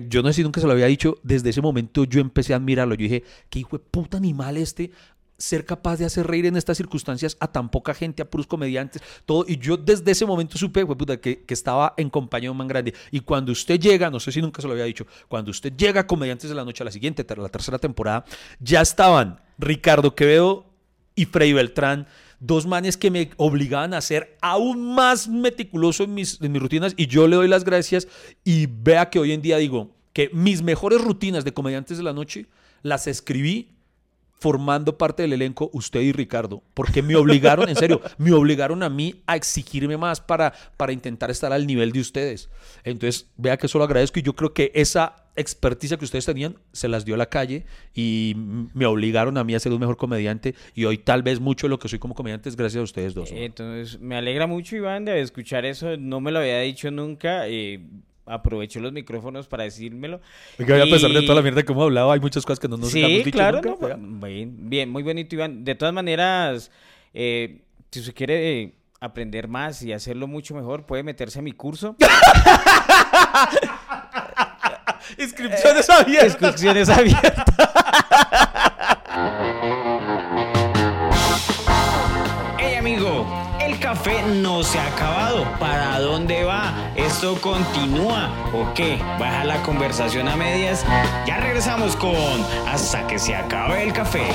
yo no sé si nunca se lo había dicho, desde ese momento yo empecé a admirarlo. Yo dije, qué hijo de puta animal este, ser capaz de hacer reír en estas circunstancias a tan poca gente, a puros comediantes, todo. Y yo desde ese momento supe, que, estaba en compañía de un man grande. Y cuando usted llega, no sé si nunca se lo había dicho, cuando usted llega a Comediantes de la Noche a la siguiente, ter- la tercera temporada, ya estaban Ricardo Quevedo y Freddy Beltrán, dos manes que me obligaban a ser aún más meticuloso en mis rutinas y yo le doy las gracias y vea que hoy en día digo que mis mejores rutinas de Comediantes de la Noche las escribí formando parte del elenco usted y Ricardo, porque me obligaron, en serio, me obligaron a mí a exigirme más para, para intentar estar al nivel de ustedes. Entonces, vea que eso lo agradezco y yo creo que esa experticia que ustedes tenían se las dio a la calle y me obligaron a mí a ser un mejor comediante y hoy tal vez mucho de lo que soy como comediante es gracias a ustedes dos. Entonces, me alegra mucho, Iván, de escuchar eso. No me lo había dicho nunca. eh, aprovecho los micrófonos para decírmelo. Oiga, a pesar de Y- toda la mierda que hemos hablado, hay muchas cosas que no nos sí, hemos dicho claro. nunca, no, bien, bien, muy bonito, Iván. De todas maneras, eh, si usted quiere eh, aprender más y hacerlo mucho mejor, puede meterse a mi curso. Inscripciones abiertas. Inscripciones abiertas. Hey amigo, el café no se ha acabado. ¿Para dónde va? ¿Esto continúa o qué? ¿Baja la conversación a medias? Ya regresamos con Hasta que se acabe el café.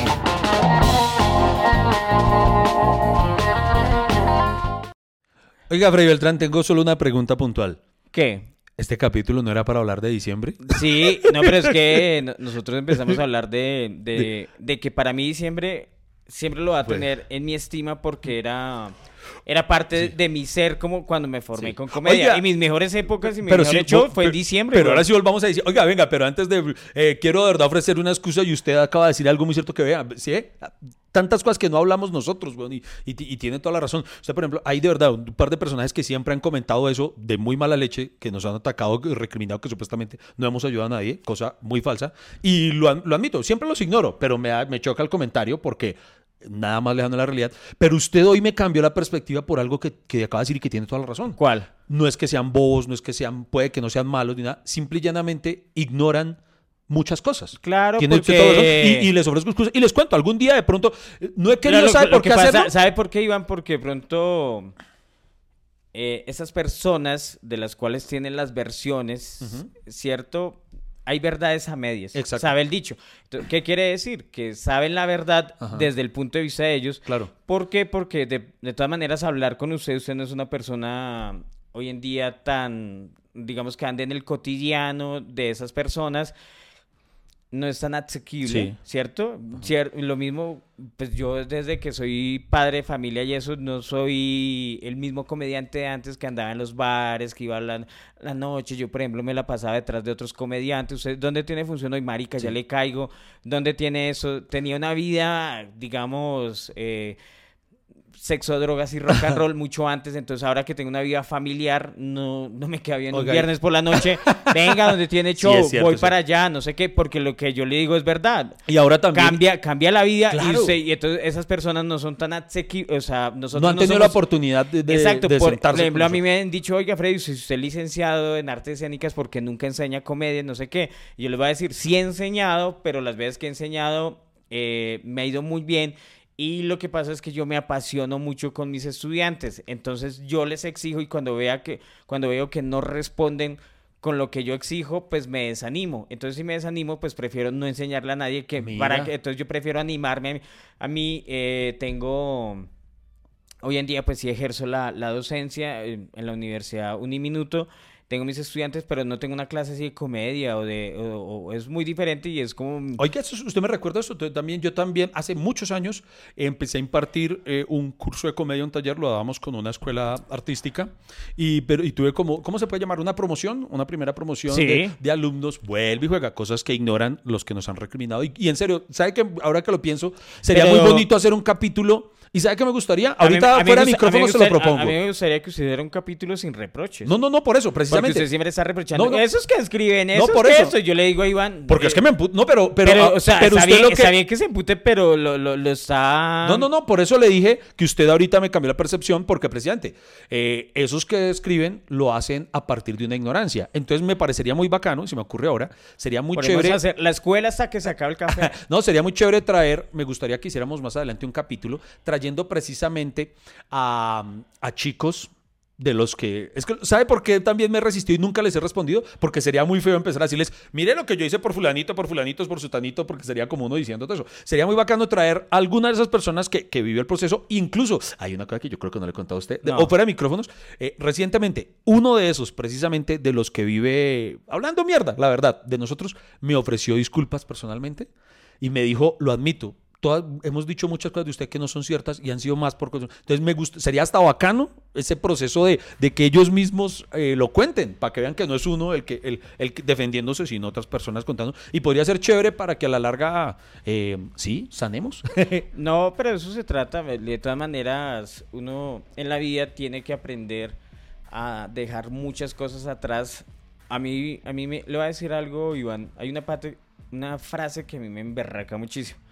Oiga, Freddy Beltrán, tengo solo una pregunta puntual. ¿Qué? ¿Este capítulo no era para hablar de diciembre? Sí, no, pero es que no- nosotros empezamos a hablar de, de, de que para mí diciembre siempre lo va a tener en mi estima porque era, era parte de, de mi ser como cuando me formé Sí. con comedia. Oiga, y mis mejores épocas y mi mejor sí, show fue en diciembre. Pero ahora sí volvamos a decir, oiga, venga, pero antes de, eh, quiero de verdad ofrecer una excusa y usted acaba de decir algo muy cierto que vea, ¿sí? Tantas cosas que no hablamos nosotros, weón, y, y, y tiene toda la razón. Usted, por ejemplo, hay de verdad un par de personajes que siempre han comentado eso de muy mala leche, que nos han atacado, y recriminado que supuestamente no hemos ayudado a nadie, cosa muy falsa, y lo, lo admito, siempre los ignoro, pero me, me choca el comentario porque nada más lejano de la realidad. Pero usted hoy me cambió la perspectiva por algo que, que acaba de decir y que tiene toda la razón. ¿Cuál? No es que sean bobos, no es que sean, puede que no sean malos ni nada, simple y llanamente ignoran muchas cosas. Claro, Tiene porque- razón. Y, y les ofrezco excusas. Y les cuento, algún día de pronto, eh, no he querido lo- saber por que qué pasa- hacerlo. ¿Sabe por qué, Iván? Porque de pronto eh, esas personas de las cuales tienen las versiones, ¿cierto? Hay verdades a medias. Exacto. Sabe el dicho. Entonces, ¿Qué quiere decir? Que saben la verdad Ajá. desde el punto de vista de ellos. Claro. ¿Por qué? Porque de, de todas maneras hablar con usted, usted no es una persona hoy en día tan, digamos que ande en el cotidiano de esas personas, no es tan asequible, Sí. ¿cierto? Cier- lo mismo, pues yo desde que soy padre de familia y eso, no soy el mismo comediante de antes que andaba en los bares, que iba a la, la noche, yo por ejemplo me la pasaba detrás de otros comediantes, ¿usted dónde tiene función hoy, marica? Ya le caigo, ¿dónde tiene eso? Tenía una vida, digamos, eh, sexo, drogas y rock and roll mucho antes, entonces ahora que tengo una vida familiar, no, no me queda bien un Oiga, y- viernes por la noche, venga donde tiene show, cierto, voy sí. para allá, no sé qué, porque lo que yo le digo es verdad. Y ahora también Cambia, cambia la vida y, Claro. usted- y entonces esas personas no son tan asequibles, o sea, nosotros no han tenido la oportunidad de, de, Exacto, de por, sentarse por ejemplo, a mí me han dicho, oiga, Freddy, si usted es licenciado en artes escénicas porque nunca enseña comedia, no sé qué. Y yo les voy a decir, sí he enseñado, pero las veces que he enseñado eh, me ha ido muy bien. Y lo que pasa es que yo me apasiono mucho con mis estudiantes. Entonces yo les exijo y cuando vea que, cuando veo que no responden con lo que yo exijo, pues me desanimo. Entonces si me desanimo, pues prefiero no enseñarle a nadie que Mira. para que, entonces yo prefiero animarme. A mí, a mí, eh, tengo Hoy en día, pues sí ejerzo la, la docencia en, en la Universidad Uniminuto. Tengo mis estudiantes, pero no tengo una clase así de comedia o de... o- o es muy diferente y es como... Oiga, usted me recuerda eso. También, yo también hace muchos años empecé a impartir eh, un curso de comedia, un taller, lo dábamos con una escuela artística y, pero, y tuve como, ¿cómo se puede llamar? Una promoción, una primera promoción Sí. de, de alumnos, vuelve y juega cosas que ignoran los que nos han recriminado. Y, y en serio, ¿sabe que ahora que lo pienso, sería Pero- muy bonito hacer un capítulo? ¿Y sabe qué me gustaría? A Ahorita mí fuera de me micrófono se lo propongo. A, mí me gustaría que usted diera un capítulo sin reproches. No, no, no, por eso, Porque precisamente. usted siempre está reprochando. No, no. Esos que escriben, No, esos por que eso. Yo le digo a Iván... Porque es eh, que me emputo. No, pero, pero, Pero, ah, o sea, pero está, usted bien, lo que. está bien que se empute, pero lo, lo, lo está... No, no, no, por eso le dije que usted ahorita me cambió la percepción, porque, presidente, eh, esos que escriben lo hacen a partir de una ignorancia. Entonces me parecería muy bacano, si me ocurre ahora, sería muy Podemos chévere. hacer la escuela hasta que se acabe el café. No, sería muy chévere traer, me gustaría que hiciéramos más adelante un capítulo trayendo precisamente a, a chicos de los que... Es que, ¿sabe por qué también me he resistido y nunca les he respondido? Porque sería muy feo empezar a decirles, mire lo que yo hice por fulanito, por fulanitos, por sutanito, porque sería como uno diciendo todo eso. Sería muy bacano traer a alguna de esas personas que, que vivió el proceso. Incluso, hay una cosa que yo creo que no le he contado a usted, de- o fuera de micrófonos, eh, recientemente, uno de esos, precisamente de los que vive, hablando mierda, la verdad, de nosotros, me ofreció disculpas personalmente y me dijo, lo admito, todas, hemos dicho muchas cosas de usted que no son ciertas y han sido más por. Entonces me gusta, sería hasta bacano ese proceso de, que ellos mismos eh, lo cuenten, para que vean que no es uno el que, el, el defendiéndose, sino otras personas contando. Y podría ser chévere para que a la larga, eh, sí, sanemos. No, pero eso se trata, de todas maneras, uno en la vida tiene que aprender a dejar muchas cosas atrás. A mí, a mí me, le voy a decir algo, Iván. Hay una, parte, una frase que a mí me emberraca muchísimo.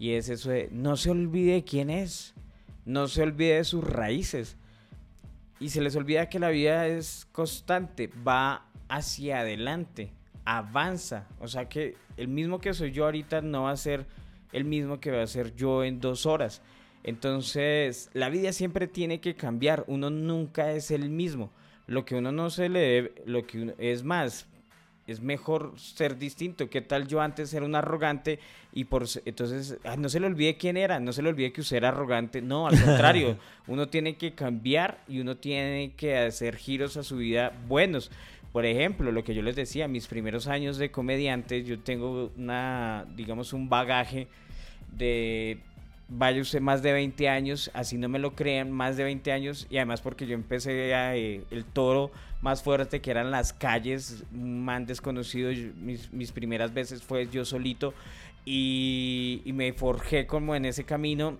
Y es eso de, no se olvide de quién es. No se olvide de sus raíces. Y se les olvida que la vida es constante, va hacia adelante, avanza. O sea que el mismo que soy yo ahorita no va a ser el mismo que va a ser yo en dos horas. Entonces, la vida siempre tiene que cambiar. Uno nunca es el mismo. Lo que uno no se le debe, lo que uno, es más, es mejor ser distinto. ¿Qué tal yo antes era un arrogante y por entonces no se le olvide quién era, no se le olvide que usted era arrogante. No, al contrario, uno tiene que cambiar y uno tiene que hacer giros a su vida buenos. Por ejemplo, lo que yo les decía, mis primeros años de comediante, yo tengo una, digamos, un bagaje de vaya usted más de 20 años, así no me lo crean, más de 20 años, y además porque yo empecé a, eh, el toro más fuerte que eran las calles, un man desconocido, mis, mis, primeras veces fue yo solito, y, y me forjé como en ese camino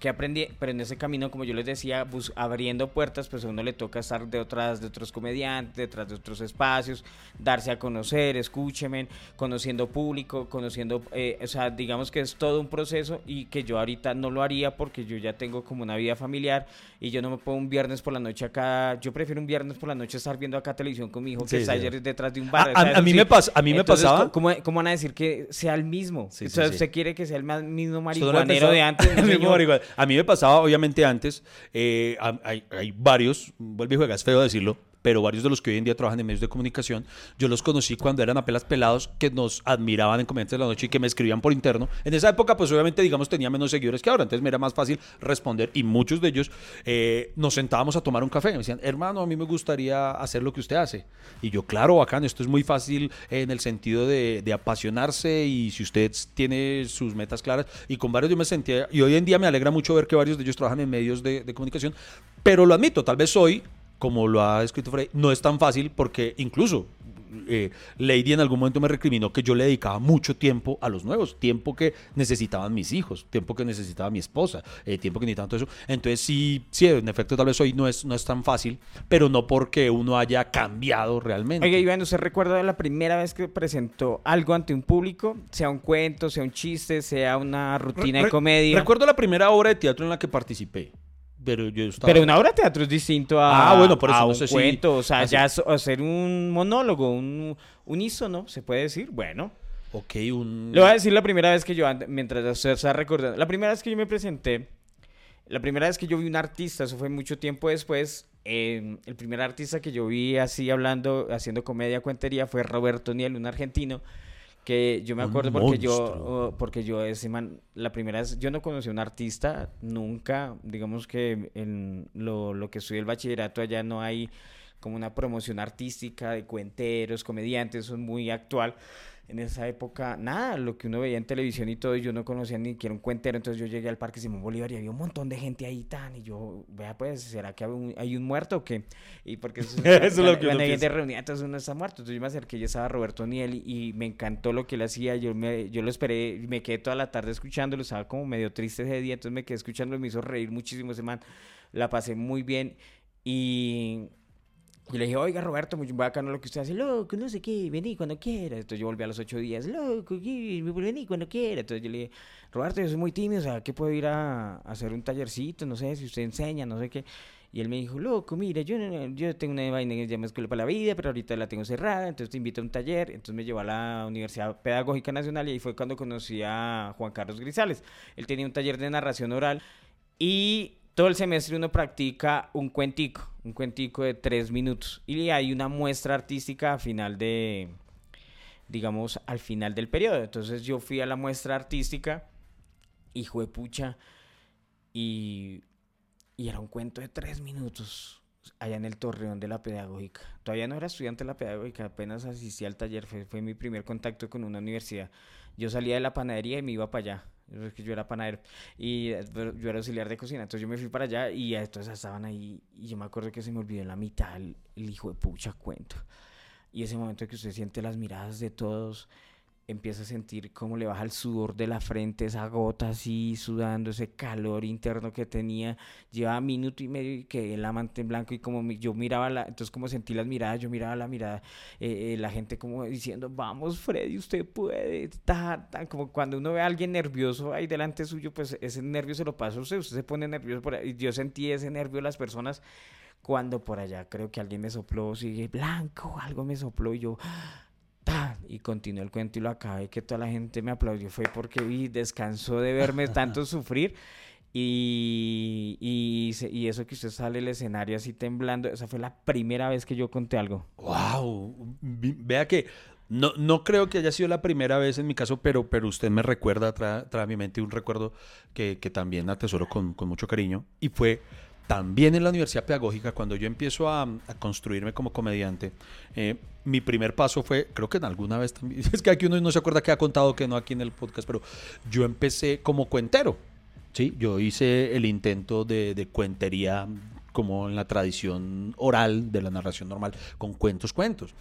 que aprendí, pero en ese camino, como yo les decía, abriendo puertas, pues a uno le toca estar detrás de otros comediantes, detrás de otros espacios, darse a conocer, escúcheme, conociendo público, conociendo, eh, o sea, digamos que es todo un proceso y que yo ahorita no lo haría porque yo ya tengo como una vida familiar y yo no me puedo un viernes por la noche acá, yo prefiero un viernes por la noche estar viendo acá televisión con mi hijo que está ayer detrás de un bar. A, mí, me pasa, a mí me pasaba. ¿cómo, ¿cómo, van a decir que sea el mismo? o sea, usted quiere que sea el mismo marihuanero de antes. A mí me pasaba, obviamente, antes, eh, hay, hay, varios, vuelve y juegas feo decirlo, pero varios de los que hoy en día trabajan en medios de comunicación, yo los conocí cuando eran apenas pelados que nos admiraban en Comediantes de la Noche y que me escribían por interno. En esa época, pues obviamente, digamos, tenía menos seguidores que ahora, entonces me era más fácil responder y muchos de ellos eh, nos sentábamos a tomar un café. Me decían, hermano, a mí me gustaría hacer lo que usted hace. Y yo, claro, bacán, esto es muy fácil en el sentido de, de apasionarse y si usted tiene sus metas claras. Y con varios yo me sentía, y hoy en día me alegra mucho ver que varios de ellos trabajan en medios de, de comunicación, pero lo admito, tal vez hoy como lo ha escrito Frey, no es tan fácil porque incluso eh, Lady en algún momento me recriminó que yo le dedicaba mucho tiempo a los nuevos, tiempo que necesitaban mis hijos, tiempo que necesitaba mi esposa, eh, tiempo que necesitaban todo eso. Entonces sí, sí, en efecto tal vez hoy no es, no es tan fácil, pero no porque uno haya cambiado realmente. Oiga, Iván, ¿usted recuerda la primera vez que presentó algo ante un público? Sea un cuento, sea un chiste, sea una rutina de comedia. Recuerdo la primera obra de teatro en la que participé. Pero, yo pero una obra de teatro es distinto a, ah, bueno, por un cuento. O sea, ya hacer un monólogo, un unísono, se puede decir. Bueno. Ok, un... Le voy a decir la primera vez que yo, mientras usted está recordando, la primera vez que yo me presenté, la primera vez que yo vi un artista, eso fue mucho tiempo después, em, el primer artista que yo vi así hablando, haciendo comedia, cuentería, fue Roberto Niel, un argentino que yo me acuerdo porque yo porque yo ese man la primera vez yo no conocí a un artista nunca digamos que en lo, lo que estudié el bachillerato allá no hay como una promoción artística de cuenteros comediantes eso es muy actual en esa época, nada, lo que uno veía en televisión y todo, yo no conocía ni siquiera un cuentero, entonces yo llegué al Parque Simón Bolívar y había un montón de gente ahí tan, y yo, vea pues, ¿será que hay un, muerto o qué? Y porque eso, es lo que uno de reunida, entonces uno está muerto, entonces yo me acerqué, ya estaba Roberto Niel y, me encantó lo que él hacía, yo, me, yo lo esperé, me quedé toda la tarde escuchándolo, estaba como medio triste ese día, entonces me quedé escuchándolo y me hizo reír muchísimo ese man, la pasé muy bien y y le dije, oiga, Roberto, muy bacano lo que usted hace, loco, no sé qué, vení cuando quiera. Entonces yo volví a los ocho días, loco, vení cuando quiera. Entonces yo le dije, Roberto, yo soy muy tímido, o sea, ¿qué puedo ir a, hacer un tallercito? No sé, si usted enseña, no sé qué. Y él me dijo, loco, mira, yo, yo tengo una vaina que se llama Escuela para la Vida, pero ahorita la tengo cerrada, entonces te invito a un taller. Entonces me llevó a la Universidad Pedagógica Nacional y ahí fue cuando conocí a Juan Carlos Grisales. Él tenía un taller de narración oral y todo el semestre uno practica un cuentico, un cuentico de tres minutos. Y hay una muestra artística a final de, digamos, al final del periodo. Entonces yo fui a la muestra artística, hijo de pucha, y, y era un cuento de tres minutos allá en el Torreón de la Pedagógica. Todavía no era estudiante de la Pedagógica, apenas asistí al taller, fue, fue mi primer contacto con una universidad. Yo salía de la panadería y me iba para allá que yo era panadero y yo era auxiliar de cocina, entonces yo me fui para allá y entonces estaban ahí y yo me acuerdo que se me olvidó en la mitad el, el hijo de pucha cuento. Y ese momento que usted siente las miradas de todos, empieza a sentir cómo le baja el sudor de la frente, esa gota así sudando, ese calor interno que tenía. Llevaba minuto y medio y quedé la manta en blanco y como yo miraba, la, entonces como sentí las miradas, yo miraba la mirada, eh, eh, la gente como diciendo, vamos Freddy, usted puede, ta, como cuando uno ve a alguien nervioso ahí delante suyo, pues ese nervio se lo pasa a usted, usted se pone nervioso por. Yo sentí ese nervio de las personas cuando por allá creo que alguien me sopló, sigue blanco, algo me sopló y yo y continuó el cuento y lo acabé, que toda la gente me aplaudió, fue porque vi, descansó de verme tanto sufrir Y, y, eso que usted sale al escenario así temblando, esa fue la primera vez que yo conté algo. Wow, vea que no, no creo que haya sido la primera vez en mi caso, pero, pero usted me recuerda, trae, trae a mi mente un recuerdo que, que también atesoro con, con mucho cariño, y fue también en la Universidad Pedagógica, cuando yo empiezo a, a construirme como comediante, eh, mi primer paso fue, creo que en alguna vez también, es que aquí uno no se acuerda que ha contado, que no aquí en el podcast, pero yo empecé como cuentero. Sí, yo hice el intento de, de cuentería como en la tradición oral de la narración normal, con cuentos, cuentos.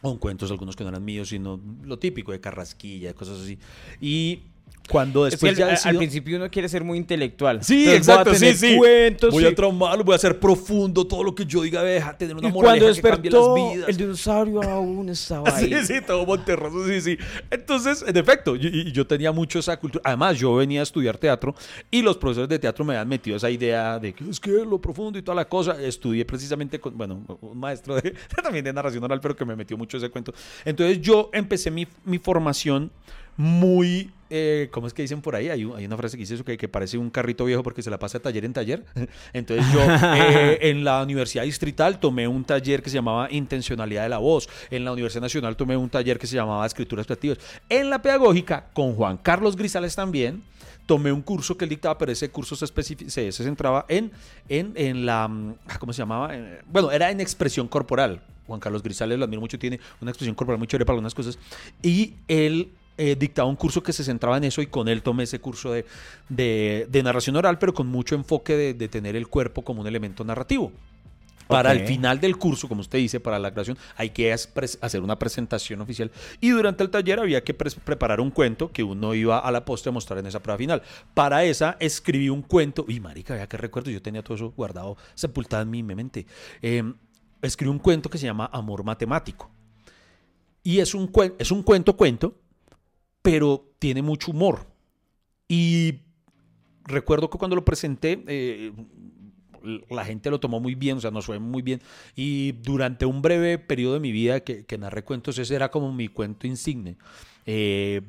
Con cuentos, algunos que no eran míos, sino lo típico de carrasquilla, cosas así. Y cuando Es que después al, ya principio uno quiere ser muy intelectual. Sí, Entonces, voy a exacto, sí, tener sí. cuentos voy y- a traumarlo, voy a ser profundo, todo lo que yo diga deja tener una y cuando que cambie las despertó, vidas. el dinosaurio aún estaba ahí. Sí, sí, todo Monterroso, sí, sí. Entonces, en efecto, y, y yo tenía mucho esa cultura. Además, yo venía a estudiar teatro y los profesores de teatro me habían metido esa idea de que es que lo profundo y toda la cosa. Estudié precisamente con, bueno, un maestro de, también de narración oral, pero que me metió mucho ese cuento. Entonces, yo empecé mi, mi formación muy... eh, ¿Cómo es que dicen por ahí? Hay, un- hay una frase que dice eso que, parece un carrito viejo porque se la pasa de taller en taller. Entonces yo eh, en la Universidad Distrital tomé un taller que se llamaba Intencionalidad de la Voz. En la Universidad Nacional tomé un taller que se llamaba Escrituras Creativas. En la Pedagógica, con Juan Carlos Grisales también, tomé un curso que él dictaba, pero ese curso se, se, se centraba en, en, en la... mm, ah, ¿Cómo se llamaba? Eh, Bueno, era en expresión corporal. Juan Carlos Grisales, lo admiro mucho, tiene una expresión corporal muy chévere para algunas cosas. Y él eh, dictaba un curso que se centraba en eso y con él tomé ese curso de, de- de narración oral, pero con mucho enfoque de, de tener el cuerpo como un elemento narrativo. Para el final del curso, como usted dice, para la grabación, hay que hacer una presentación oficial. Y durante el taller había que preparar un cuento que uno iba a la postre a mostrar en esa prueba final. Para esa escribí un cuento. Y marica, vea qué recuerdo. Yo tenía todo eso guardado, sepultado en mi mente. Eh, escribí un cuento que se llama Amor Matemático. Y es un, es un cuento, cuento, pero tiene mucho humor. Y recuerdo que cuando lo presenté, eh, la gente lo tomó muy bien, o sea, nos fue muy bien. Y durante un breve periodo de mi vida que, que narré cuentos, ese era como mi cuento insigne. Eh,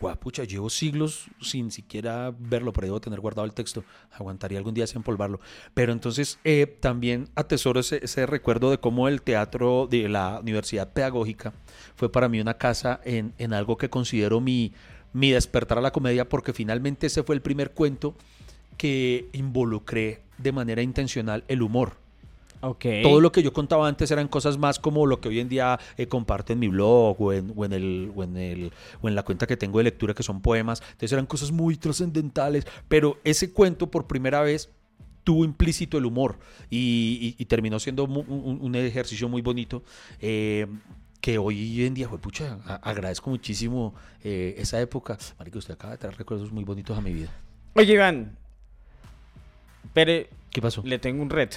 guapucha, llevo siglos sin siquiera verlo, pero debo tener guardado el texto. Aguantaría algún día empolvarlo. Pero entonces eh, también atesoro ese, ese recuerdo de cómo el teatro de la Universidad Pedagógica fue para mí una casa en, en algo que considero mi, mi despertar a la comedia, porque finalmente ese fue el primer cuento que involucré de manera intencional el humor. Todo lo que yo contaba antes eran cosas más como lo que hoy en día eh, comparto en mi blog o en, o, en el, o, en el, o en la cuenta que tengo de lectura que son poemas. Entonces eran cosas muy trascendentales, pero ese cuento por primera vez tuvo implícito el humor y, y- y terminó siendo un, un ejercicio muy bonito. eh, que hoy en día, pucha, agradezco muchísimo eh, esa época. Marico, usted acaba de traer recuerdos muy bonitos a mi vida. Oye, Iván. Pero ¿Qué pasó? le tengo un reto.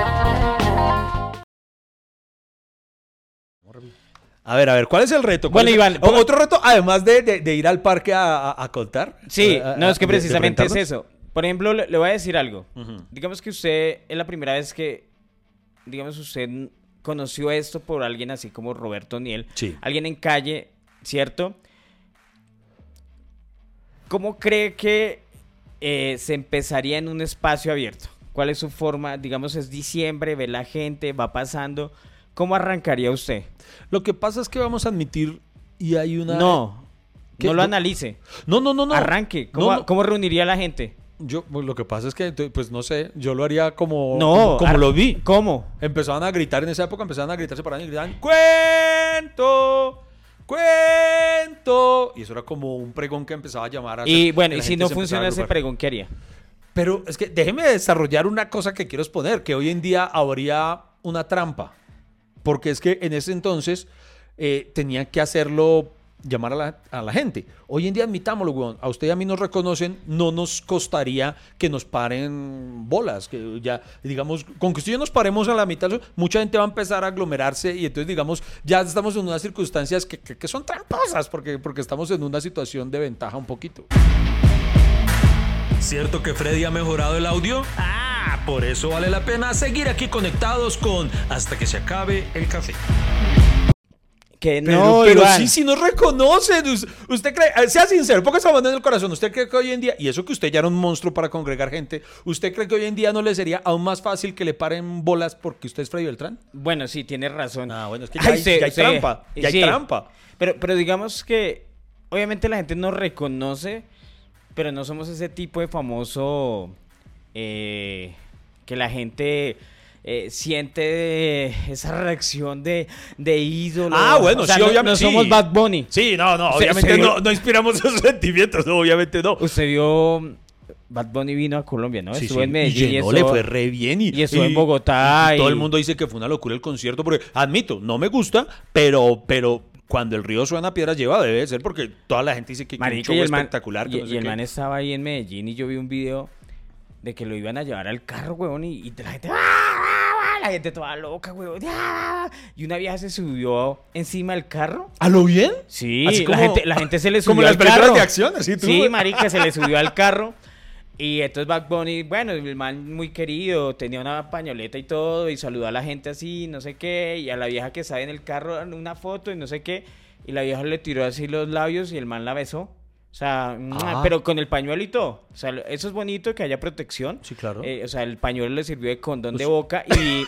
A ver, a ver, ¿cuál es el reto? ¿Cuál Bueno, Iván, ¿Otro reto, además de, de- de ir al parque a, a- a contar? Sí, A- a- no, es que precisamente es eso. Por ejemplo, le, le voy a decir algo. Digamos que usted es la primera vez que, digamos, usted conoció esto por alguien así como Roberto Niel. Sí. Alguien en calle, ¿cierto? ¿Cómo cree que eh, se empezaría en un espacio abierto? ¿Cuál es su forma? Digamos, es diciembre, ve la gente, va pasando. ¿Cómo arrancaría usted? Lo que pasa es que vamos a admitir y hay una... No, ¿Qué? no lo analice. no, no, no. no. Arranque. ¿Cómo, no. cómo reuniría a la gente? Yo, pues, lo que pasa es que, pues no sé, yo lo haría como, No, como, lo vi. ¿Cómo? Empezaban a gritar en esa época, empezaban a gritarse para y gritaban ¡Cuento! ¡Cuento! Y eso era como un pregón que empezaba a llamar a Y bueno, y si no funciona ese pregón, ¿qué haría? Pero es que déjeme desarrollar una cosa que quiero exponer, que hoy en día habría una trampa. Porque es que en ese entonces eh, que hacerlo llamar a la, a la gente. Hoy en día admitámoslo, weón. A usted y a mí nos reconocen, no nos costaría que nos paren bolas. Que ya, digamos, con que usted y yo nos paremos a la mitad, mucha gente va a empezar a aglomerarse y entonces, digamos, ya estamos en unas circunstancias que, que- que son tramposas porque, porque estamos en una situación de ventaja un poquito. ¿Cierto que Freddy ha mejorado el audio? Ah, por eso vale la pena seguir aquí conectados con Hasta que se acabe el café. Que Pero, no, pero Iván. sí, sí nos reconocen. Us- Usted cree, eh, sea sincero, ponga esa mano en el corazón. ¿Usted cree que hoy en día, y eso que usted ya era un monstruo para congregar gente, ¿usted cree que hoy en día no le sería aún más fácil que le paren bolas porque usted es Freddy Beltrán? Bueno, sí, tienes razón. Ah, bueno, es que ya hay- ya hay trampa, ya hay trampa. Pero, pero digamos que obviamente la gente nos reconoce, pero no somos ese tipo de famoso eh, que la gente eh, siente esa reacción de, de ídolo. Ah, bueno, O sea, sí, no- obviamente. No somos sí. Bad Bunny. Sí, no, no, obviamente no, no inspiramos esos sentimientos, no, obviamente no. Usted vio. Bad Bunny vino a Colombia, ¿no? Sí, Estuvo en Medellín. y llenó, estuvo- le fue re bien. Y, y estuvo en Bogotá, y todo el mundo dice que fue una locura el concierto, porque admito, no me gusta, pero, pero cuando el río suena, piedras lleva, debe ser, porque toda la gente dice que, que un show man- espectacular. que y, no sé y el qué. man estaba ahí en Medellín y yo vi un video de que lo iban a llevar al carro, weón, y, y la gente, ¡ah, ah, ah! la gente toda loca, weón, y una vieja se subió encima del carro. ¿A lo bien? Sí, la, como- gente, la gente se le subió como las al películas carro. de acción, así tú. Sí, marica, se le subió al carro. Y entonces Bad Bunny, bueno, el man muy querido, tenía una pañoleta y todo, y saludó a la gente así, no sé qué, y a la vieja que estaba en el carro, una foto y no sé qué, y la vieja le tiró así los labios y el man la besó. O sea, Ah. pero con el pañuelo y todo. O sea, eso es bonito que haya protección. Sí, claro. Eh, o sea, el pañuelo le sirvió de condón de Pues- boca y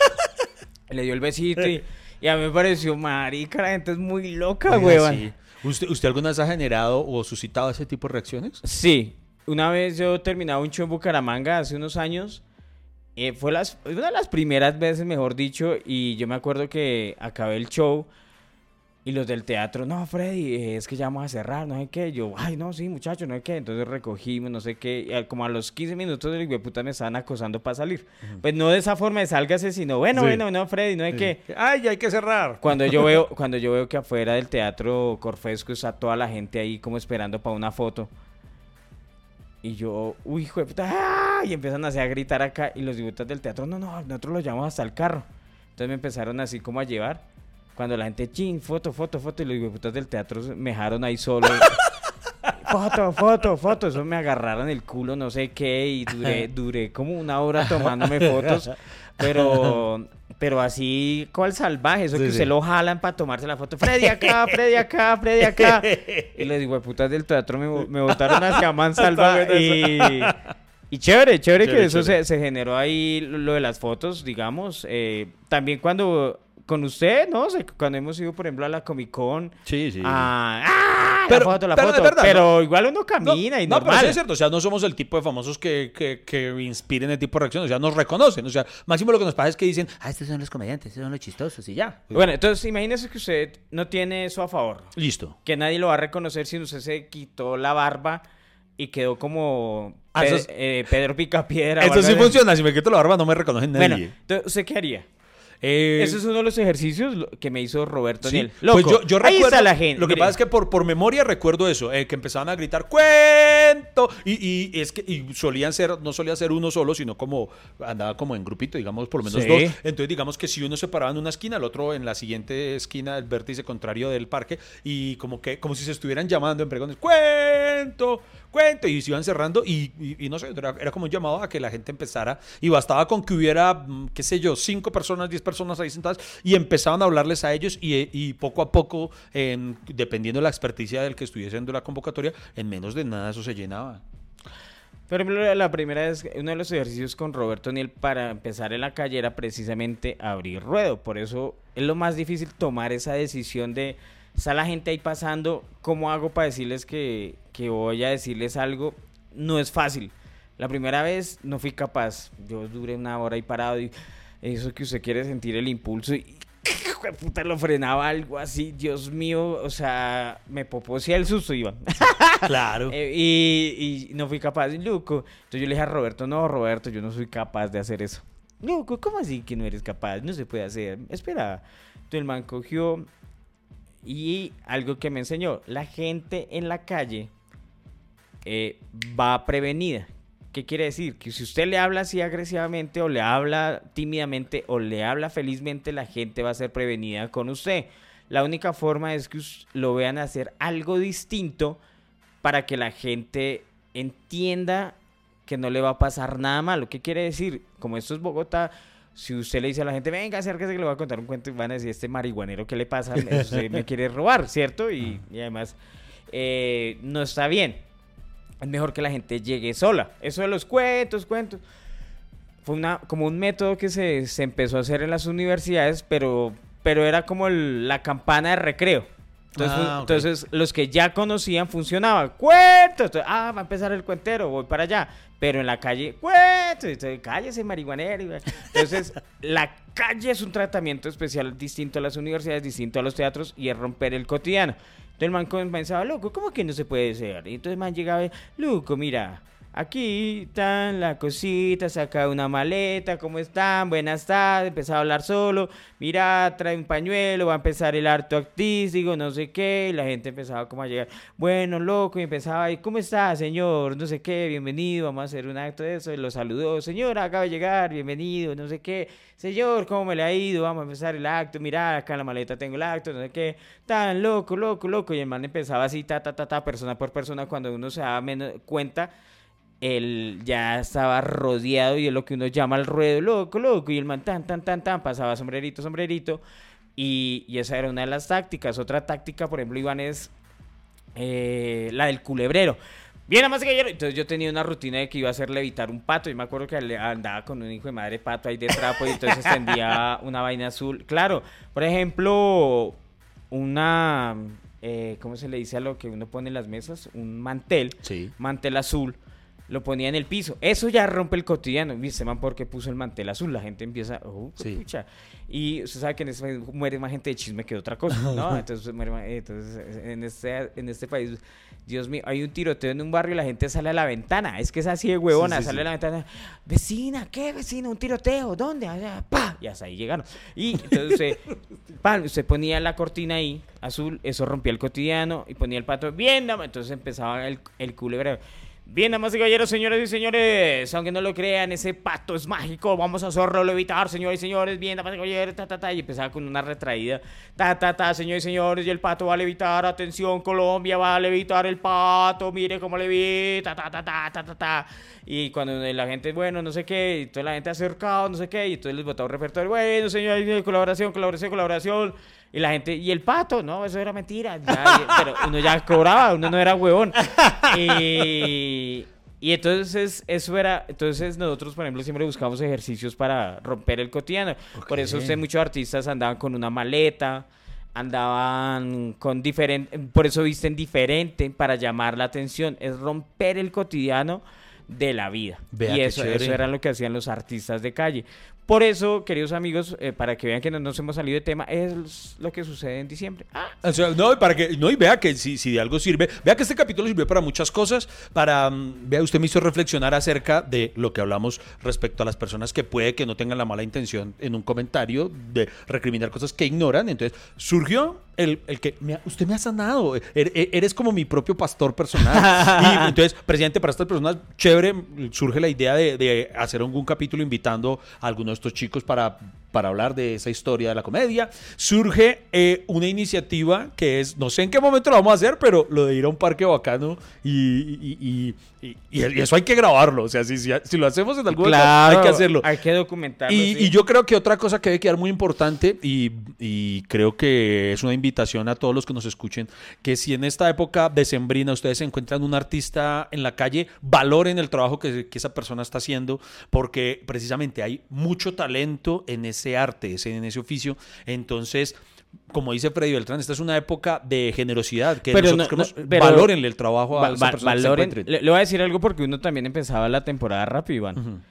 le dio el besito y, y a mí me pareció, marica, la gente es muy loca, Oiga, weón. sí. ¿Usted, ¿Usted alguna vez ha generado o suscitado ese tipo de reacciones? Sí, una vez yo terminaba un show en Bucaramanga hace unos años. eh, fue las, una de las primeras veces, mejor dicho, y yo me acuerdo que acabé el show y los del teatro, no, Freddy, eh, es que ya vamos a cerrar, no sé qué. Yo, ay, no, sí, muchachos, no sé qué. Entonces recogimos, no sé qué. Y como a los 15 minutos, el puta me estaban acosando para salir. Pues no de esa forma de sálgase, sino, bueno, Sí. bueno, no, Freddy, no sé qué. ¡Ay, ya hay que cerrar! Cuando yo veo, cuando yo veo que afuera del teatro Corfesco está toda la gente ahí como esperando para una foto. Y yo, uy, hijo de puta, ¡ah! y empiezan así a gritar acá. Y los dibujantes del teatro, no, no, nosotros los llevamos hasta el carro. Entonces me empezaron así como a llevar. Cuando la gente, chin, foto, foto, foto. Y los dibujantes del teatro me dejaron ahí solo. foto, foto, foto. Eso me agarraron el culo, no sé qué. Y duré, duré como una hora tomándome fotos. Pero, pero así, cual salvaje. Eso Sí, que sí. usted lo jalan para tomarse la foto. Freddy acá, Freddy acá, Freddy acá. Y les digo, putas del teatro me, me botaron hacia Mansalva. Y, y chévere, chévere que Chévere, eso. Se, se generó ahí lo lo de las fotos, digamos. Eh, también cuando con usted, ¿no? Cuando hemos ido, por ejemplo, a la Comic Con. Sí, sí. a- ¡ah! Pero- la foto, la pero foto. verdad, pero igual uno camina y no, pero normal. sí es cierto, o sea, no somos el tipo de famosos que, que, que inspiren el tipo de reacciones, o sea, nos reconocen, o sea, máximo lo que nos pasa es que dicen, ah, estos son los comediantes, estos son los chistosos y ya. Bueno, entonces imagínese que usted no tiene eso a favor. Listo. Que nadie lo va a reconocer si usted se quitó la barba y quedó como Ah, Pe- eso es- eh, Pedro Picapiedra. o Eso sí funciona, si me quito la barba no me reconocen nadie. Bueno, entonces, ¿usted qué haría? Eh, Ese es uno de los ejercicios que me hizo Roberto Sí, Niel. Loco, pues yo, yo ahí recuerdo, está la gente. Lo que mire. pasa es que por, por memoria recuerdo eso, eh, que empezaban a gritar cuento y, y es que y solían ser, no solía ser uno solo, sino como andaba como en grupito, digamos por lo menos Sí. dos. Entonces digamos que si uno se paraba en una esquina, el otro en la siguiente esquina, el vértice contrario del parque y como que como si se estuvieran llamando en pregones cuento, cuento y se iban cerrando y, no sé, era, como un llamado a que la gente empezara y bastaba con que hubiera, mm, qué sé yo, cinco personas, diez personas ahí sentadas y empezaban a hablarles a ellos y, poco a poco, en- dependiendo de la experticia del que estuviese haciendo la convocatoria, en menos de nada eso se llenaba. Por ejemplo, la primera es uno de los ejercicios con Roberto Niel para empezar en la calle era precisamente abrir ruedo. Por eso es lo más difícil tomar esa decisión de está la gente ahí pasando, ¿cómo hago para decirles que, que voy a decirles algo? No es fácil. La primera vez no fui capaz. Yo duré una hora ahí parado y eso que usted quiere sentir el impulso y puta lo frenaba algo así, Dios mío, o sea, me poposía el susto, Iván. Claro. Eh, y, y no fui capaz, loco. Entonces yo le dije a Roberto, no, Roberto, yo no soy capaz de hacer eso. Loco, ¿cómo así que no eres capaz? No se puede hacer. Espera. Entonces el man cogió Y algo que me enseñó, la gente en la calle eh, va prevenida. ¿Qué quiere decir? Que si usted le habla así agresivamente o le habla tímidamente o le habla felizmente, la gente va a ser prevenida con usted. La única forma es que lo vean hacer algo distinto para que la gente entienda que no le va a pasar nada malo. ¿Qué quiere decir? Como esto es Bogotá, si usted le dice a la gente, venga, acérquese que le voy a contar un cuento, y van a decir, este marihuanero, ¿qué le pasa? Usted me quiere robar, ¿cierto? Y, además, eh, no está bien. Es mejor que la gente llegue sola. Eso de los cuentos, cuentos. Fue una, como un método que se, se empezó a hacer en las universidades, pero, pero era como la campana de recreo. Ah, entonces, los que ya conocían funcionaba. ¡Cuento! ah, va a empezar el cuentero, voy para allá. Pero en la calle, ¡cuento! Entonces, cállese, marihuanero. Entonces, la calle es un tratamiento especial distinto a las universidades, distinto a los teatros y es romper el cotidiano. Entonces el man pensaba, loco, ¿cómo que no se puede ser? Y entonces el man llegaba, loco, mira, Aquí están la cosita, saca una maleta, ¿cómo están? Buenas tardes, empezaba a hablar solo, mira, trae un pañuelo, va a empezar el harto artístico, no sé qué, la gente empezaba como a llegar, bueno, loco, y empezaba, ¿y cómo está, señor? No sé qué, bienvenido, vamos a hacer un acto de eso, y lo saludó, señor, acaba de llegar, bienvenido, no sé qué, señor, ¿cómo me le ha ido? Vamos a empezar el acto, mira, acá en la maleta tengo el acto, no sé qué, tan loco, loco, loco, y el man empezaba así, ta, ta, ta, ta, persona por persona, cuando uno se da menos cuenta, él ya estaba rodeado y es lo que uno llama el ruedo, loco, loco, y el man tan, tan, tan, tan, pasaba sombrerito, sombrerito, y, esa era una de las tácticas. Otra táctica, por ejemplo, Iván, es eh, la del culebrero. Bien, más que ayer. Entonces yo tenía una rutina de que iba a hacerle evitar un pato. Y me acuerdo que andaba con un hijo de madre pato ahí de trapo y entonces tendía una vaina azul. Claro, por ejemplo, una. Eh, ¿Cómo se le dice a lo que uno pone en las mesas? Un mantel. Sí. Mantel azul lo ponía en el piso. Eso ya rompe el cotidiano. ¿Viste, man, porque puso el mantel azul? La gente empieza, oh, Y usted sabe que en este país muere más gente de chisme que de otra cosa, ¿no? Entonces, entonces en, este, en este país, Dios mío, hay un tiroteo en un barrio y la gente sale a la ventana. Es que es así de huevona, sale a la ventana. Vecina, ¿qué vecina? Un tiroteo, ¿dónde? ¡Pah! Y hasta ahí llegaron. Y entonces, pan, usted ponía la cortina ahí, azul, eso rompía el cotidiano, y ponía el pato, bien, entonces empezaba el, el culebrero. Bien, damas y caballeros, señores y señores, aunque no lo crean, ese pato es mágico, vamos a hacerlo evitar, señores y señores, bien, damas y caballeros, ta, ta, ta, y empezaba con una retraída, ta, ta, ta, señores y señores, y el pato va a levitar, atención, Colombia va a levitar el pato, mire cómo levita, ta, ta, ta, ta, ta, ta, y cuando la gente, bueno, no sé qué, y toda la gente acercado, no sé qué, y entonces les botaba un repertorio, bueno, señores, colaboración, colaboración, colaboración, y la gente, y el pato, no, eso era mentira. pero uno ya cobraba, uno no era huevón. Y, y entonces eso era, entonces nosotros, por ejemplo, siempre buscamos ejercicios para romper el cotidiano. Por eso usted, muchos artistas andaban con una maleta, andaban con diferente, por eso visten diferente para llamar la atención. Es romper el cotidiano de la vida. y eso, eso era lo que hacían los artistas de calle. Por eso, queridos amigos, eh, para que vean que no nos hemos salido de tema, es lo que sucede en diciembre. Ah. no, para que, no, y vea que si, si, de algo sirve, vea que este capítulo sirvió para muchas cosas, para, mm, vea, usted me hizo reflexionar acerca de lo que hablamos respecto a las personas que puede que no tengan la mala intención en un comentario de recriminar cosas que ignoran. Entonces, surgió el, el que usted me ha sanado, er, er, eres como mi propio pastor personal. y entonces, presidente, para estas personas, chévere, surge la idea de, de hacer algún capítulo invitando a algunos estos chicos para, para hablar de esa historia de la comedia. Surge eh, una iniciativa que es, no sé en qué momento lo vamos a hacer, pero lo de ir a un parque bacano y, y, eso hay que grabarlo. O sea, si, si, lo hacemos en algún claro, hay que hacerlo. Hay que documentarlo. Y, yo creo que otra cosa que debe quedar muy importante, y, creo que es una invitación a todos los que nos escuchen, que si en esta época decembrina ustedes encuentran un artista en la calle, valoren el trabajo que, que esa persona está haciendo, porque precisamente hay mucho talento en ese arte, en ese oficio. Entonces como dice Freddy Beltrán, esta es una época de generosidad, que pero nosotros valoren el trabajo a le, voy a decir algo porque uno también empezaba la temporada rápido, Iván.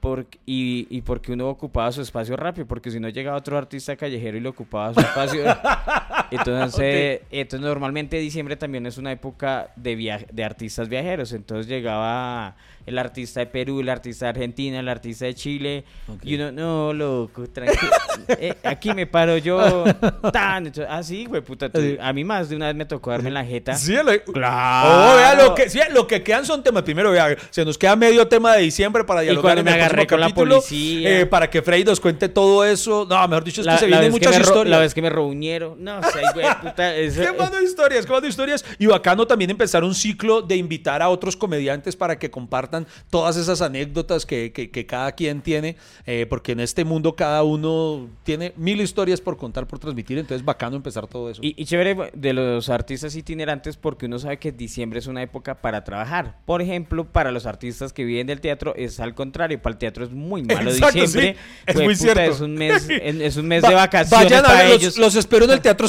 Porque, y, y porque uno ocupaba su espacio rápido, porque si no llegaba otro artista callejero y le ocupaba su espacio. entonces, entonces, normalmente diciembre también es una época de, viaje, de artistas viajeros. Entonces llegaba el artista de Perú, el artista de Argentina, el artista de Chile. Y uno, no, loco, tranquilo. Eh, aquí me paro yo. Tan, así, ah, güey, puta. a mí más de una vez me tocó darme en la jeta. Sí, claro. Oh, vea, lo que, sí, lo que quedan son temas. Primero, vea, se nos queda medio tema de diciembre para dialogar. Y me agarré con la policía. Eh, para que Frey nos cuente todo eso. No, mejor dicho, es que se vienen muchas historias. La vez que me reunieron. No, o sea, güey, puta. ¿Qué más de historias? ¿Qué más de historias? Y bacano también empezar un ciclo de invitar a otros comediantes para que compartan todas esas anécdotas que, que, cada quien tiene, eh, porque en este mundo cada uno tiene mil historias por contar, por transmitir, entonces bacano empezar todo eso. Y, chévere de los artistas itinerantes porque uno sabe que diciembre es una época para trabajar. Por ejemplo, para los artistas que viven del teatro es al contrario, para el teatro es muy malo diciembre. es muy cierto. Es un mes, es un mes de vacaciones vayan a ellos. Los, los espero en el Teatro